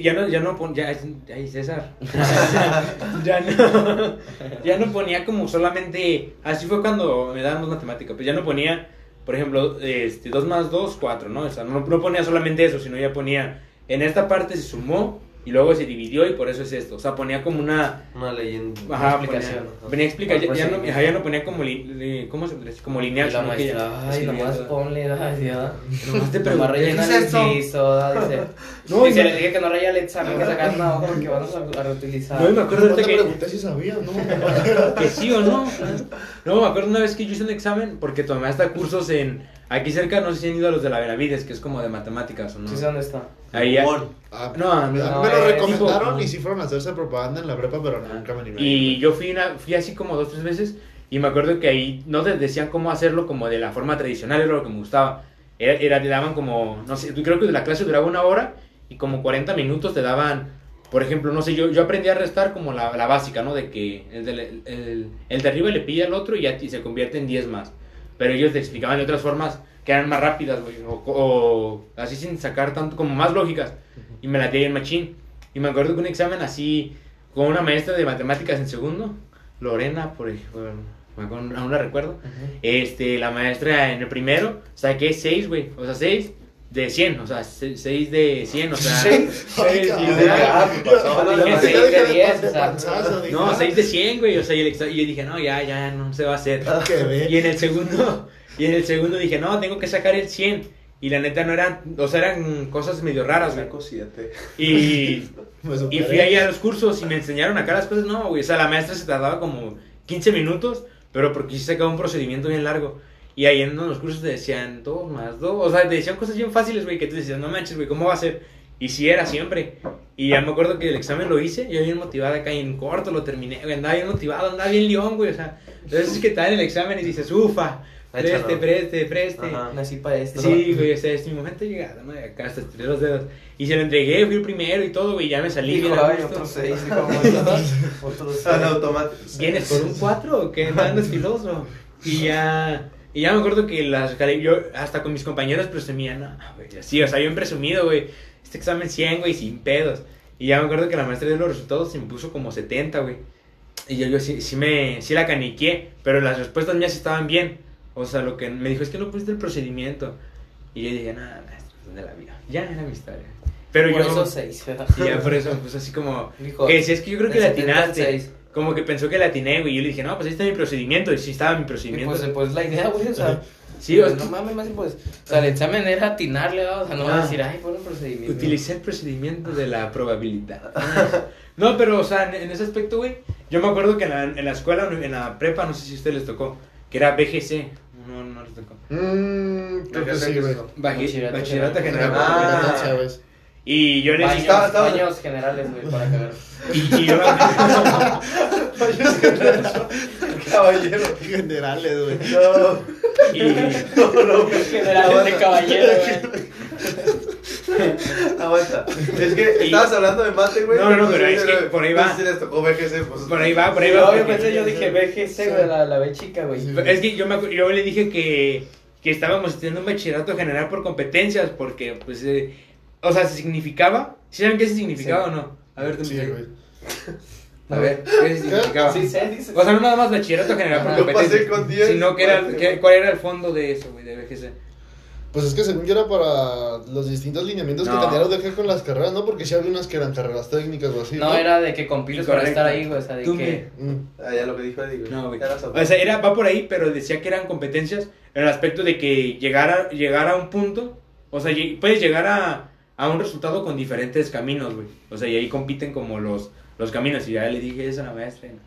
ya no, ya no ponía, ya, ay César, <laughs> ya no, ya no ponía como solamente, así fue cuando me daban dos matemáticas, pues ya no ponía, por ejemplo, este, 2 más 2, 4, ¿no? O sea, no, no ponía solamente eso, sino ya ponía, en esta parte se sumó y luego se dividió y por eso es esto, o sea, ponía como una, Una leyenda. Ajá, explicación. Ponía, venía a explicar, ya, ya no, ya no ponía como, li, li- ¿cómo se dice? Como lineal, la que ya- ay, nomás ponle, ay, ya. Nomás te rellena ¿qué es el esto? piso, da, <laughs> dice. No, dice, y- le dije que no raya el examen, que sacar una hoja porque vamos a, reutilizar. No, y me acuerdo No te que, pregunté si sabía, ¿no? <laughs> que sí o no. No, me acuerdo una vez que yo hice un examen porque tomé hasta cursos en, aquí cerca, no sé si han ido a los de la Benavides, que es como de matemáticas o no. Sí sé dónde está. Ahí ya- Bon. Ah, No, me, no, me lo recomendaron tipo- y sí fueron a hacerse propaganda en la prepa, pero nunca me animé. Y yo fui, una, fui así como dos, tres veces y me acuerdo que ahí no te decían cómo hacerlo como de la forma tradicional, era lo que me gustaba. Era, era- te daban como, no sé, creo que la clase duraba una hora y como 40 minutos te daban, por ejemplo, no sé, yo, yo aprendí a restar como la, la básica, ¿no? De que el, del- el, el de arriba le pilla al otro y, ya, y se convierte en 10 más. Pero ellos te explicaban de otras formas que eran más rápidas, güey, o, o así sin sacar tanto, como más lógicas. Y me la di en machín. Y me acuerdo que un examen así, con una maestra de matemáticas en segundo, Lorena, por ejemplo, aún la recuerdo. Este, la maestra en el primero, saqué 6, güey, o sea, 6 de 100, o sea, 6 de 100, o sea, <laughs> ¿Seis? 6 Ay, literal. Ah, pues pasó, no, no, no, no, sí, Ya de dije de 10, pan- de o sea, panzazo, dije, No, ah, 6 de 100, güey, o sea, y, el exa- y yo dije, no, ya, ya, no se va a hacer. quedé. Y en el segundo, y en el segundo dije, no, tengo que sacar el 100. Y la neta no eran, o sea, eran cosas medio raras, güey. Y, <laughs> y fui ahí a los cursos y me enseñaron acá las cosas. No, güey, o sea, la maestra se tardaba como 15 minutos, pero porque sí sacaba un procedimiento bien largo. Y ahí en uno de los cursos te decían 2 más 2. O sea, te decían cosas bien fáciles, güey, que tú decías, no manches, güey, ¿cómo va a ser? Y sí era siempre. Y ya me acuerdo que el examen lo hice, yo bien motivado acá y en corto lo terminé, güey, andaba bien motivado, andaba bien león, güey, o sea. Entonces es que te dan el examen y dices, ufa, preste, preste, preste. Ajá. Nací para esto. Sí, güey, o sea, es mi momento de llegada, ¿no? De acá hasta estiré los dedos. Y se lo entregué, fui el primero y todo, güey, ya me salí ay, gusto. otros seis, como otros en seis. automático. ¿Vienes por un 4 o qué? ¿Andas filoso? Y ya, y ya me acuerdo que las yo hasta con mis compañeros presumía, no, güey, así, o sea, yo bien presumido, güey, este examen 100, güey, sin pedos. Y ya me acuerdo que la maestra dio los resultados y me puso como 70, güey. Y yo, yo sí, sí me, sí la caniqué, pero las respuestas mías estaban bien. O sea, lo que me dijo es que no pusiste el procedimiento. Y yo dije, nada, maestra, ¿dónde la vi? Ya era mi historia. Pero Por yo, eso seis. y ya por eso, pues así como, Dijo, que si es que yo creo que la atinaste. 76. Como que pensó que la atiné, güey. Y yo le dije, no, pues ahí está mi procedimiento. Y sí estaba mi Y procedimiento. pues, pues la idea, güey, o sea. sí, o pues, sea, no mames, más pues. O sea, el examen era atinarle, o sea, no Ah. a decir, ay, fue un procedimiento. utilicé el procedimiento de la probabilidad. <laughs> no, pero, o sea, en, en ese aspecto, güey. Yo me acuerdo que en la, en la escuela, en la prepa, no sé si a ustedes les tocó, que era BGC. No, no les tocó. Mmm, creo que sí, güey. Bachillerato general. Ah. Y yo Baños, dije. Estaba- estaba- baños generales, güey, para cagar. Y, y yo. <laughs> Caballero. Generales, güey. No. y, <laughs> Generales de caballero, güey. <laughs> Aguanta. Es que Y- estabas hablando de mate, güey. No, no, no, pero es que sí, por ahí no va. tocó BGC, pues. por ahí va, por ahí No, va. yo pensé, yo dije BGC, güey, la, la B chica, güey. Sí. Es que yo, me, yo le dije que, que estábamos teniendo un bachillerato general por competencias, porque, pues, eh, o sea, se significaba. ¿Sí saben qué significaba Sí. o no? A ver, tú Sí, güey. A ver, ¿qué significaba? Sí, sí, dice. O sea, no nada más bachillerato general por. Yo pasé con 10. Sino que era, Pasé que- ¿cuál era el fondo de eso, güey, de BGC? Pues es que según yo era para los distintos lineamientos No. que tenían los DG con las carreras, ¿no? Porque sí había unas que eran carreras técnicas o así. No, era de que compiles para estar ahí, güey, o sea, de Tú que... Mm. Ah, ya lo que dijo Eddie, güey. No, güey. La. O sea, era, va por ahí, pero decía que eran competencias en el aspecto de que llegar a, llegar a un punto, o sea, puedes llegar a, a un resultado con diferentes caminos, güey. O sea, y ahí compiten como los, los caminos. Y ya le dije eso a la maestra. y no.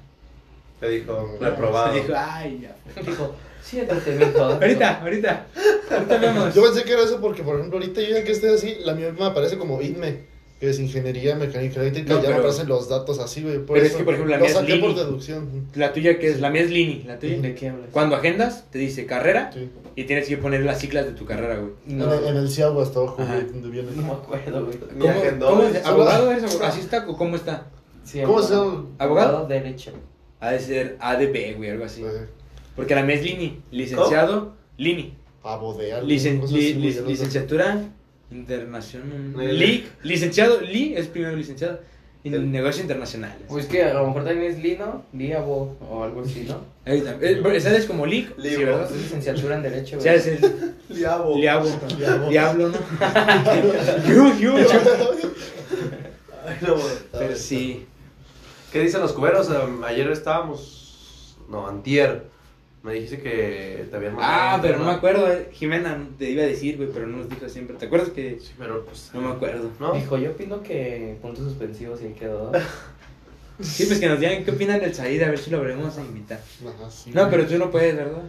Te dijo, Me reprobado. Dijo, ay, ya. Dijo, siéntate, mijo. Ahorita, ahorita. Ahorita vemos. Yo pensé que era eso porque, por ejemplo, ahorita yo ya que estoy así, la mía me aparece como INME, que es Ingeniería Mecánica Eléctrica, No, ya me pero- aparecen los datos así, güey. Pero es eso que, por ejemplo, la mía es por Lini. deducción. La tuya, que es? La mía es Lini. La tuya. ¿De qué hablas? Cuando agendas, te dice carrera Sí. y tienes que poner las siglas de tu carrera, güey. No, En, el, en el CIAGO hasta abajo, güey, donde viene. no me acuerdo, güey. ¿Cómo, cómo es? ¿Abogado eres? abogado? ¿Así está o cómo está? Sí, ¿Cómo se abogado. ¿Abogado? Derecho. Ha de ser ADB, güey, algo así. Porque la mía es Lini. Licenciado, Lini. Abodear. Licen- li- li- licenciatura Internacional. Lee, licenciado, Lee es primero licenciado en El- negocios internacionales. Pues que a lo mejor también es Lino, Liabo o algo así, ¿no? Ahí también. Eh, ¿Sabes como. Es licenciatura en Derecho, O güey. sea, es el <laughs> Liabo. Diablo. ¿no? <laughs> Ay, no, güey. Pero sí. ¿Qué dicen los cuberos? Um, ayer estábamos. No, antier. Me dijiste que te habían Ah, un pero no me acuerdo. eh. Jimena te iba a decir, güey, pero no nos dijo siempre. ¿Te acuerdas que.? Sí, pero pues. No me acuerdo. ¿No? Dijo, yo opino que puntos suspensivos y quedó. <laughs> Sí, pues que nos digan qué opinan del Said, a ver si lo volvemos a invitar. Ajá, sí, No, güey. pero tú no puedes, ¿verdad?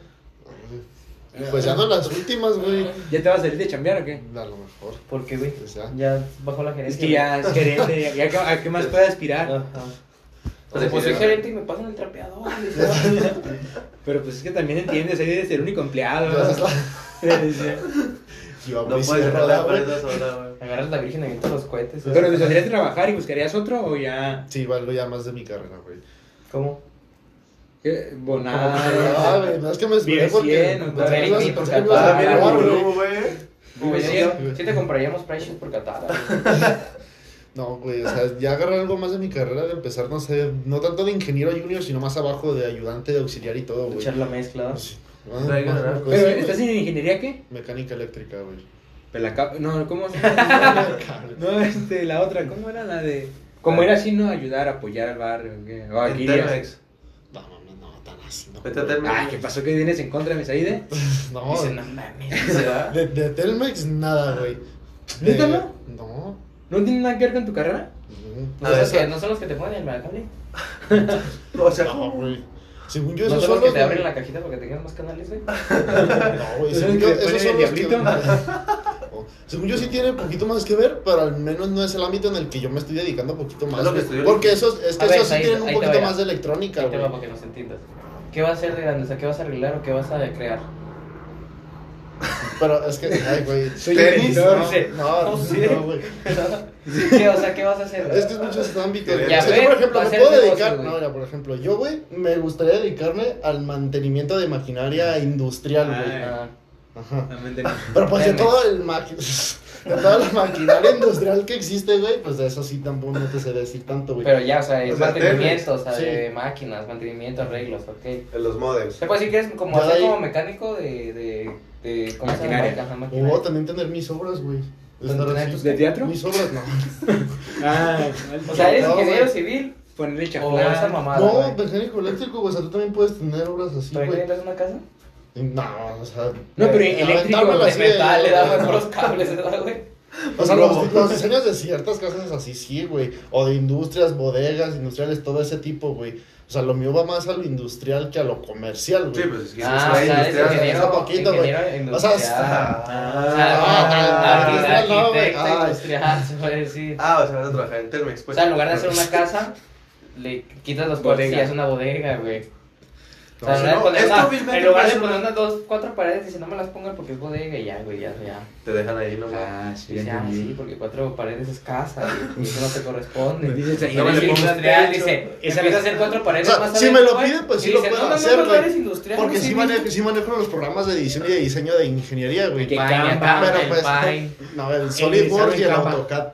Pues ya no las últimas, güey. ¿Ya te vas a salir de chambear o qué? A lo mejor. ¿Por qué, güey? Pues ya. Ya bajó la Es gerencia. que ya es gerente, ya, ya que- a qué más puede aspirar. Ajá. O sea, pues soy gerente y me pasan el trapeador. <laughs> Pero pues es que también entiendes, ahí eres el único empleado. Yo, <laughs> No güey, puedes dejar la güey. prenda sola, güey. Agarras la virgen y los cohetes. ¿eh? Pero te saldrías a trabajar y buscarías otro o ya. Sí, algo ya más de mi carrera, güey. ¿Cómo? ¿Qué? Ah, Bonada. güey, no es que me esperé porque... güey. Sí te compraríamos Precious por Qatar. <laughs> No, güey, o sea, ya agarrar algo más de mi carrera, de empezar, no sé, no tanto de ingeniero junior, sino más abajo de ayudante, de auxiliar y todo, güey. Echar la mezcla. Sí. Ah, ¿verdad? pues, ¿estás en ingeniería qué? Mecánica eléctrica, güey. Pelacap. No, ¿cómo se? <laughs> No, este, la otra, ¿cómo era la de.? Como era así, ¿no? Ayudar, apoyar al barrio. ¿qué? O aquí. No, mames, no, tan así, no. Vete a Telmex. Ah, ¿qué pasó que vienes en contra de mi Saide? <laughs> No, Dice, no mames. <laughs> de, de Telmex nada, güey. ¿Neta De- no? No. ¿No tiene nada que ver con tu carrera? ¿No ver, los que, ¿No son los que te ponen el marcable? O sea, No, güey. Según yo, ¿No esos son los que te abren güey. la cajita para que tengas más canales, güey? <laughs> No, güey, ¿Esos según que yo, te esos son los que... <laughs> Según yo sí tiene poquito más que ver, pero al menos no es el ámbito en el que yo me estoy dedicando un poquito más. Es que Porque esos, es que A ver, esos sí ahí- tienen un ahí te poquito más de electrónica, Ahí te va para que nos entiendas. ¿Qué vas a hacer de grande? O sea, ¿qué vas a arreglar o qué vas a crear? Pero es que, ay, güey. Soy Tenis. No, no, no güey. <laughs> ¿Qué, o sea, ¿qué vas a hacer? Es que es muchos ámbitos. Ya O sea, ves, yo, por ejemplo, me puedo negocio, dedicar. güey. No, mira, por ejemplo, yo, güey, me gustaría dedicarme al mantenimiento de maquinaria industrial, güey. No. Pero pues de todo el maqui- de toda la maquinaria industrial que existe, güey, pues de eso sí tampoco no te sé decir tanto, güey. pero ya, o sea, es O sea, mantenimiento, o sea, Sí. de máquinas, mantenimiento, arreglos, ok. En los modems. Se puede decir que eres como, hacer ahí- como mecánico de, de, de ¿cómo se llama? Maquinaria. Ajá, O maquinaria. también tener mis obras, güey. Pues tus- ¿De teatro? Mis obras, no. <laughs> Ah, O sea, eres No, ingeniero güey. civil ponerle o chaflán. esa mamada, No, güey. mecánico eléctrico, güey. O sea, tú también puedes tener obras así, ¿Para qué güey. necesitas una casa? No, o sea. No, pero eh, eléctrico De así metal, le damos no. puros cables, ¿verdad, güey? O sea, los, los diseños de ciertas casas así, sí, güey. O de industrias, bodegas, industriales, todo ese tipo, güey. O sea, lo mío va más a lo industrial que a lo comercial, güey. Sí, pues es que Ah, o es industrial. ingeniero, poquito, güey. O sea, industrial. Ah, O Ah, arquitecto, Ah. se puede decir. Ah, o sea, vas a trabajar en Telmex, O pues. sea, en lugar de hacer una <laughs> casa, le quitas los puertos y Bodega. haces una bodega, güey. O No, sea, si en lugar de no, poner esto una- mismo en lugar de poner unas dos, cuatro paredes, dice, no me las pongan porque es bodega y ya, güey, ya, ya. Te dejan ahí, ¿no? Ah, sí, Dice, ya ah, sí, porque cuatro paredes es casa y eso no te corresponde. <laughs> Dices ahí, No no me le industrial, dice, Esa empieza a hacer cuatro paredes O sea, más si me lo piden, pues y sí lo dice, puedo no, no, hacer, no, no güey. Porque no sí manejo, sí manejo los programas de edición y de diseño de ingeniería, güey. Que Pero el pues, <laughs> no, el SolidWorks y el. AutoCAD.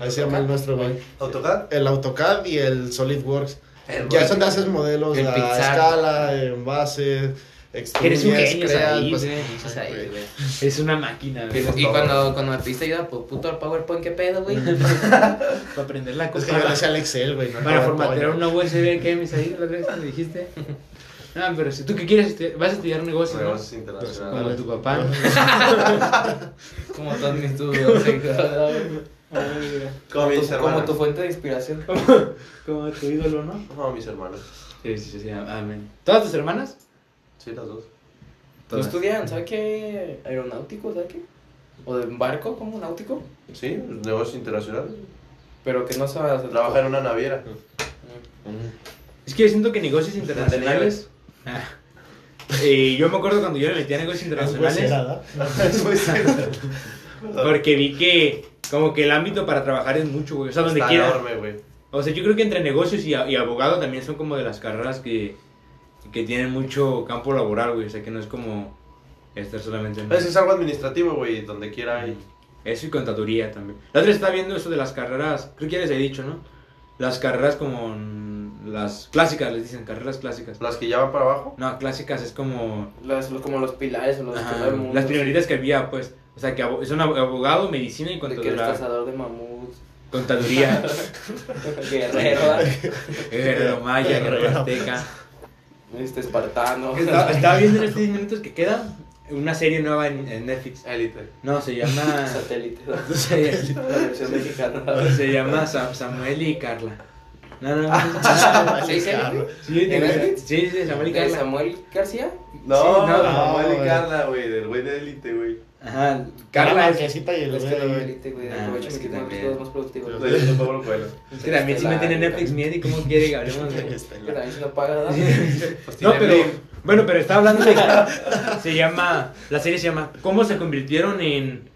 Ahí se llama el nuestro, güey. ¿AutoCAD? El AutoCAD y el SolidWorks. El Ya es donde haces modelos El a escala, en base, Eres un genio, creas, ahí, pues, güey. Dices ahí, güey. güey. <laughs> Es una máquina, güey. Y cuando, cuando me pediste ayuda, pues puto al PowerPoint, ¿qué pedo, güey? <laughs> <laughs> Para aprender la Es cosa. que yo al Excel, güey. no Para formatear una USB que me ahí la otra vez que me dijiste. No, pero si tú qué quieres, estudiar? vas a estudiar negocios, ¿no? Negocios Como internacionales. tu papá. Como todos mis estudios, Como mis como hermanos. tu fuente de inspiración. <laughs> Como tu ídolo, ¿no? Como mis hermanos. Sí, sí, sí, amén. ¿Todas tus hermanas? Sí, las dos. ¿No estudian? ¿Sabe qué? Aeronáutico, ¿sabe qué? ¿O de barco como náutico? Sí, negocios internacionales. Pero que no sabe hacer. Trabaja en una naviera. Es que yo siento que negocios internacionales. Ah. Eh, yo me acuerdo cuando yo le metí a negocios internacionales. <laughs> Porque vi que, como que el ámbito para trabajar es mucho, güey. O sea, donde Está quiera. enorme, güey. O sea, yo creo que entre negocios y, a- y abogado también son como de las carreras que, que tienen mucho campo laboral, güey. O sea, que no es como estar solamente en. Eso es algo administrativo, güey, donde quiera hay. Eso y contaduría también. La otra estaba viendo eso de las carreras, creo que ya les he dicho, ¿no? Las carreras como las clásicas, les dicen, carreras clásicas. Las que ya van para abajo. No, clásicas es como Las- como los pilares o los ajá, las prioritas que había, pues. O sea, que es un abo- abogado, medicina y De que eres contaduría. cazador de mamuts. Contaduría, <laughs> Guerrero. guerrero maya, guerrero azteca. Este espartano. Estaba, estaba viendo en estos 10 minutos que queda una serie nueva en, en Netflix. Élite. No, se llama. <laughs> Satélite. <laughs> se, La versión mexicana. se llama Sa- Samuel y Carla. No, no, no. ¿Sí, sí? Sí, sí, sí, Samuel y ¿De Carla. Samuel García? No, Sí, no, no, no, Samuel y. Carla, güey, del güey de Élite, güey. Ajá, Carla Carla es. Marquesita y el que güey. élite, güey. Ah, Aprovecho que todos más productivos. De. Es que también si me tiene Netflix miedo y cómo quiere que hablemos de. Que también se lo paga, ¿verdad? No, pero. Bueno, pero estaba hablando de. Se llama. La serie se llama. ¿Cómo se convirtieron en.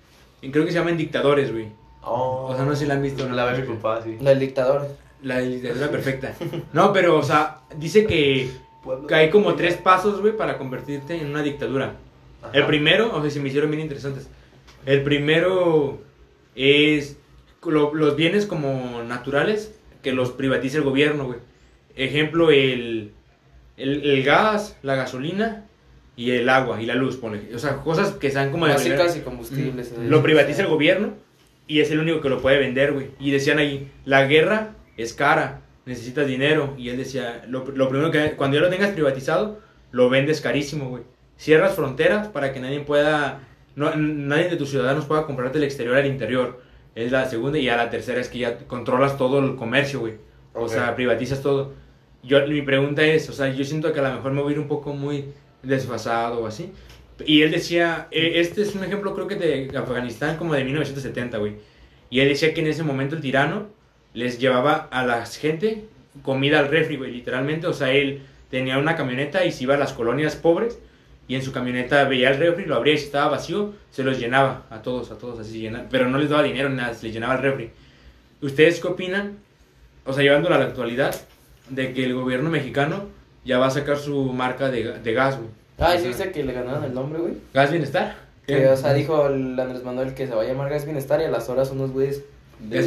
en- creo que se llama en dictadores, güey. Oh. O sea, no sé si la han visto. La ve mi papá, sí. La del dictador. La dictadura perfecta. <laughs> No, pero, o sea, dice que. que hay como tres pasos, güey, para convertirte en una dictadura. Ajá. El primero, o sea, se me hicieron bien interesantes. El primero es lo- los bienes como naturales que los privatiza el gobierno, güey. Ejemplo, el, el, el gas, la gasolina y el agua y la luz, ponle. O sea, cosas que sean como de primera- Básicas y combustibles. eh. lo privatiza el gobierno y es el único que lo puede vender, güey. Y decían ahí, la guerra es cara, necesitas dinero. Y él decía, lo, lo primero que, cuando ya lo tengas privatizado, lo vendes carísimo, güey. Cierras fronteras para que nadie pueda, no, nadie de tus ciudadanos pueda comprarte el exterior al interior. Es la segunda y ya la tercera es que ya controlas todo el comercio, güey. O sea, privatizas todo. Yo, mi pregunta es, o sea, yo siento que a lo mejor me voy a ir un poco muy desfasado o así. Y él decía, eh, este es un ejemplo creo que de Afganistán como de 1970, güey. Y él decía que en ese momento el tirano les llevaba a la gente comida al refri, güey, literalmente. O sea, él tenía una camioneta y se iba a las colonias pobres y en su camioneta veía el refri, lo abría y si estaba vacío, se los llenaba a todos, a todos así, llena- pero no les daba dinero nada, se les llenaba el refri. ¿Ustedes qué opinan? O sea, llevándolo a la actualidad, de que el gobierno mexicano ya va a sacar su marca de, de gas, güey. Ah, ¿sí viste que le ganaron el nombre, güey? ¿Gas Bienestar? Que, o sea, dijo el Andrés Manuel que se va a llamar Gas Bienestar y a las horas unos güeyes. De-.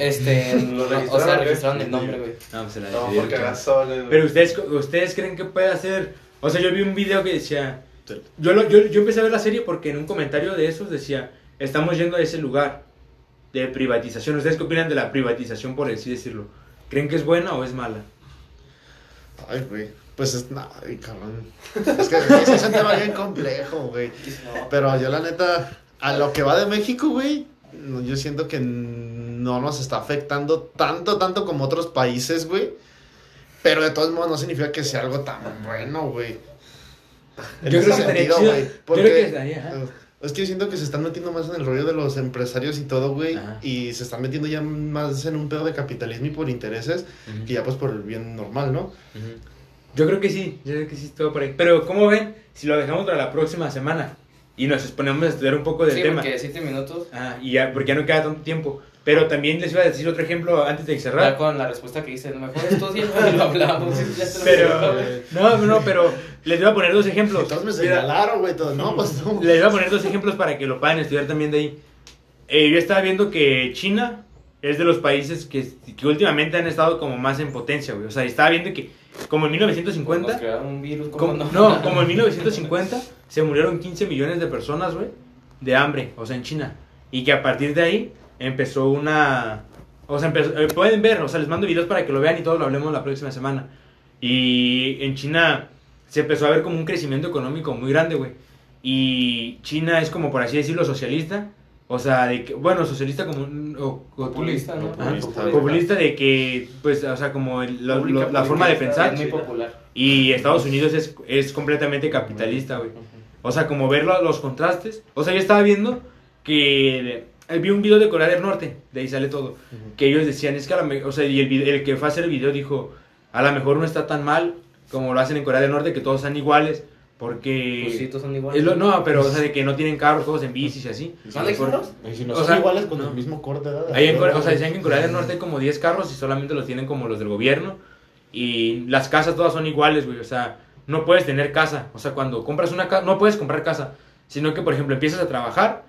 Este, <laughs> no, o sea, registraron el nombre, güey. No, pues se la No, decidieron, porque. Pero ustedes, ustedes creen que puede hacer. O sea, yo vi un video que decía. Yo, lo- yo, yo empecé a ver la serie porque en un comentario de esos decía: Estamos yendo a ese lugar de privatización. ¿Ustedes qué opinan de la privatización, por así decirlo? ¿Creen que es buena o es mala? Ay, güey. Pues es. Ay, cabrón. Es que es un tema bien complejo, güey. <laughs> No. Pero yo, la neta, a lo que va de México, güey, yo siento que no nos está afectando tanto, tanto como otros países, güey. Pero de todos modos no significa que sea algo tan bueno, güey. En Yo ese creo que estaría sentido, chido. güey, Yo porque- creo que estaría, ajá. Es que yo siento que se están metiendo más en el rollo de los empresarios y todo, güey. Ajá. Y se están metiendo ya más en un pedo de capitalismo y por intereses. Que ya pues por el bien normal, ¿no? Yo creo que sí, yo creo que sí estuvo por ahí. Pero, ¿cómo ven si lo dejamos para la próxima semana? Y nos exponemos a estudiar un poco del Sí, tema. porque siete minutos. Ah, y ya, porque ya no queda tanto tiempo. Pero también les iba a decir otro ejemplo antes de Ya cerrar. con la respuesta que dice, mejor estudia y lo hablamos. ya te lo Pero, no, no, pero les voy a poner dos ejemplos. Entonces me señalaron, güey. Todos, no, pues no. Les voy a poner dos ejemplos para que lo puedan estudiar también de ahí. Eh, yo estaba viendo que China es de los países que, que últimamente han estado como más en potencia, güey. O sea, estaba viendo que como en Nos 1950... crearon un virus, ¿cómo Como, no? no, <laughs> como en 1950 se murieron 15 millones de personas, güey, de hambre, o sea, en China. Y que a partir de ahí empezó una... O sea, empezó- eh, pueden ver, o sea, les mando videos para que lo vean y todos lo hablemos la próxima semana. Y en China se empezó a ver como un crecimiento económico muy grande, güey. Y China es como, por así decirlo, socialista. O sea, de que, bueno, socialista como... un- o- o- Populista, ¿no? Ajá, Populista. de que, pues, o sea, como el- lo- lo- la forma de pensar. Es muy popular. Y Estados Unidos es, es completamente capitalista, güey. O sea, como ver lo- los contrastes. O sea, yo estaba viendo que eh, vi un video de Corea del Norte, de ahí sale todo, que ellos decían, es que a la o sea, y el, vide- el que fue a hacer el video dijo, a lo mejor no está tan mal como lo hacen en Corea del Norte, que todos sean iguales, porque... Pues sí, todos son iguales. lo- no, pero, o sea, de que no tienen carros, todos en bicis y así. ¿No hay Por- carros? Y si no O son sea, iguales con no. el mismo corte de edad. Ahí en Corea- o sea, decían que en Corea del Norte hay como 10 carros y solamente los tienen como los del gobierno. Y las casas todas son iguales, güey. O sea, no puedes tener casa. O sea, cuando compras una casa, no puedes comprar casa. Sino que, por ejemplo, empiezas a trabajar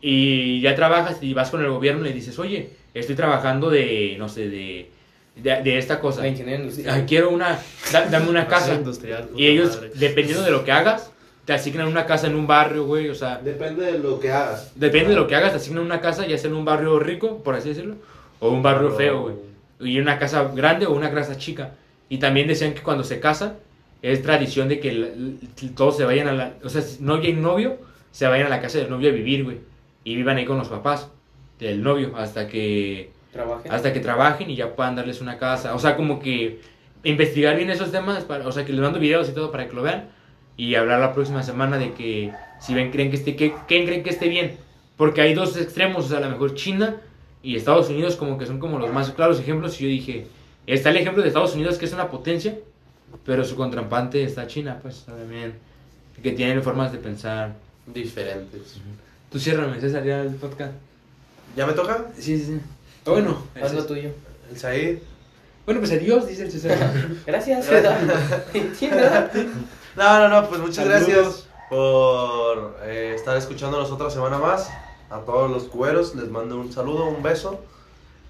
y ya trabajas y vas con el gobierno y le dices, oye, estoy trabajando de, no sé, de, de, de esta cosa. La ingeniería industrial. Ay, quiero una, da- dame una <laughs> casa. industrial. Y ellos, madre. dependiendo de lo que hagas, te asignan una casa en un barrio, güey, o sea, Depende de lo que hagas. depende de lo que hagas, te asignan una casa, ya sea en un barrio rico, por así decirlo, o un barrio feo, güey. Y una casa grande o una casa chica. Y también decían que cuando se casan, es tradición de que la- todos se vayan a la. O sea, novia y novio se vayan a la casa del novio a vivir, güey. Y vivan ahí con los papás del novio hasta que. Trabaje. Hasta que trabajen y ya puedan darles una casa. O sea, como que investigar bien esos temas. Para, o sea, que les mando videos y todo para que lo vean. Y hablar la próxima semana de que si ven, creen que esté. Que, ¿Quién creen que esté bien? Porque hay dos extremos. O sea, a lo mejor China y Estados Unidos como que son como los más claros ejemplos. Y yo dije, está el ejemplo de Estados Unidos que es una potencia. Pero su contraparte está China, pues también. Que tienen formas de pensar. Diferentes. Tú ciérrame, César, ya el podcast. ¿Ya me toca? Sí, sí, sí. Bueno, Haz lo tuyo. El Said. bueno, pues adiós, dice el César. <laughs> Gracias. <laughs> No, no, no, pues muchas Saludos. gracias por eh, estar escuchándonos otra semana más. A todos los cuberos les mando un saludo, un beso.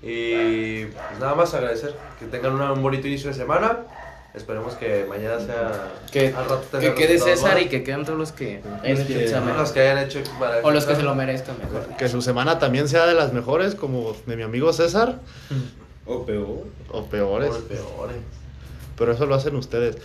Y pues nada más agradecer que tengan una- un bonito inicio de semana. Esperemos que mañana sea. Que, al rato que quede César y que queden todos los que Los hecho que- examen. Los que hayan hecho. para- O los que se lo merezcan mejor. Que su semana también sea de las mejores, como de mi amigo César, o peor. o peores. Por peores. Pero eso lo hacen ustedes.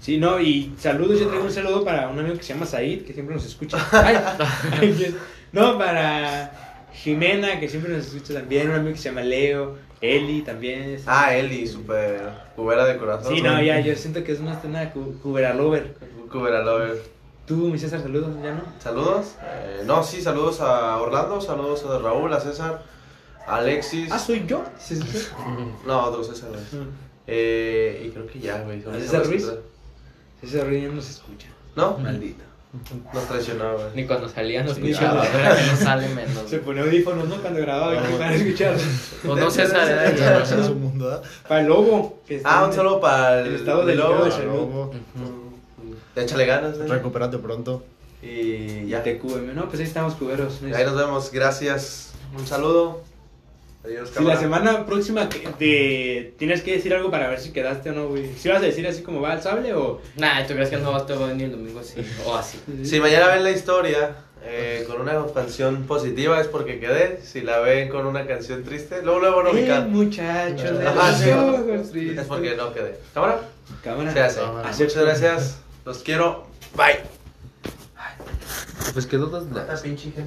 Sí, no, y saludos, yo traigo un saludo para un amigo que se llama Said, que siempre nos escucha. <laughs> Ay, <laughs> no, para Jimena, que siempre nos escucha también, un amigo que se llama Leo, Eli también. Ah, Eli, super cubera de corazón. Sí, no, ya, yo siento que es más una cu- cubera lover. Cubera lover. Tú, mi César, saludos, ¿ya no? Saludos. Eh, no, sí, saludos a Orlando, saludos a Raúl, a César, a Alexis. Ah, soy yo. Sí. <laughs> No, otro César. güey. Eh, y creo que ya, güey. ¿A César Ruiz? César Ruiz ya no se escucha. ¿No? Maldito. <laughs> Nos traicionó, güey. Ni cuando salía no Sí, escuchaba. que no sale menos. Se ponía audífonos, ¿no? Cuando grababa y No. que escuchar. O no <laughs> su mundo, ¿verdad? Para el lobo. que está Ah, un saludo para el, el estado el del lobo. de Ah, Mm, Échale ganas, ¿eh? Recupérate pronto. Y ya. TQM. No, pues ahí estamos cuberos. Ahí nos vemos. Gracias. Un saludo. Adiós, Si la semana próxima te tienes que decir algo para ver si quedaste o no, güey. ¿Si vas a decir así como va el sable o...? Nah, ¿tú crees que no vas a venir el domingo así? O así. Si mañana ven la historia eh, con una canción positiva es porque quedé. Si la ven con una canción triste, luego luego no Eh, ubican. muchachos de Ajá, los sí. Es porque no quedé. ¿Cámara? Cámara. Se hace. Cámara. Muchas gracias. Los quiero. Bye. Pues quedó dos pinche gente.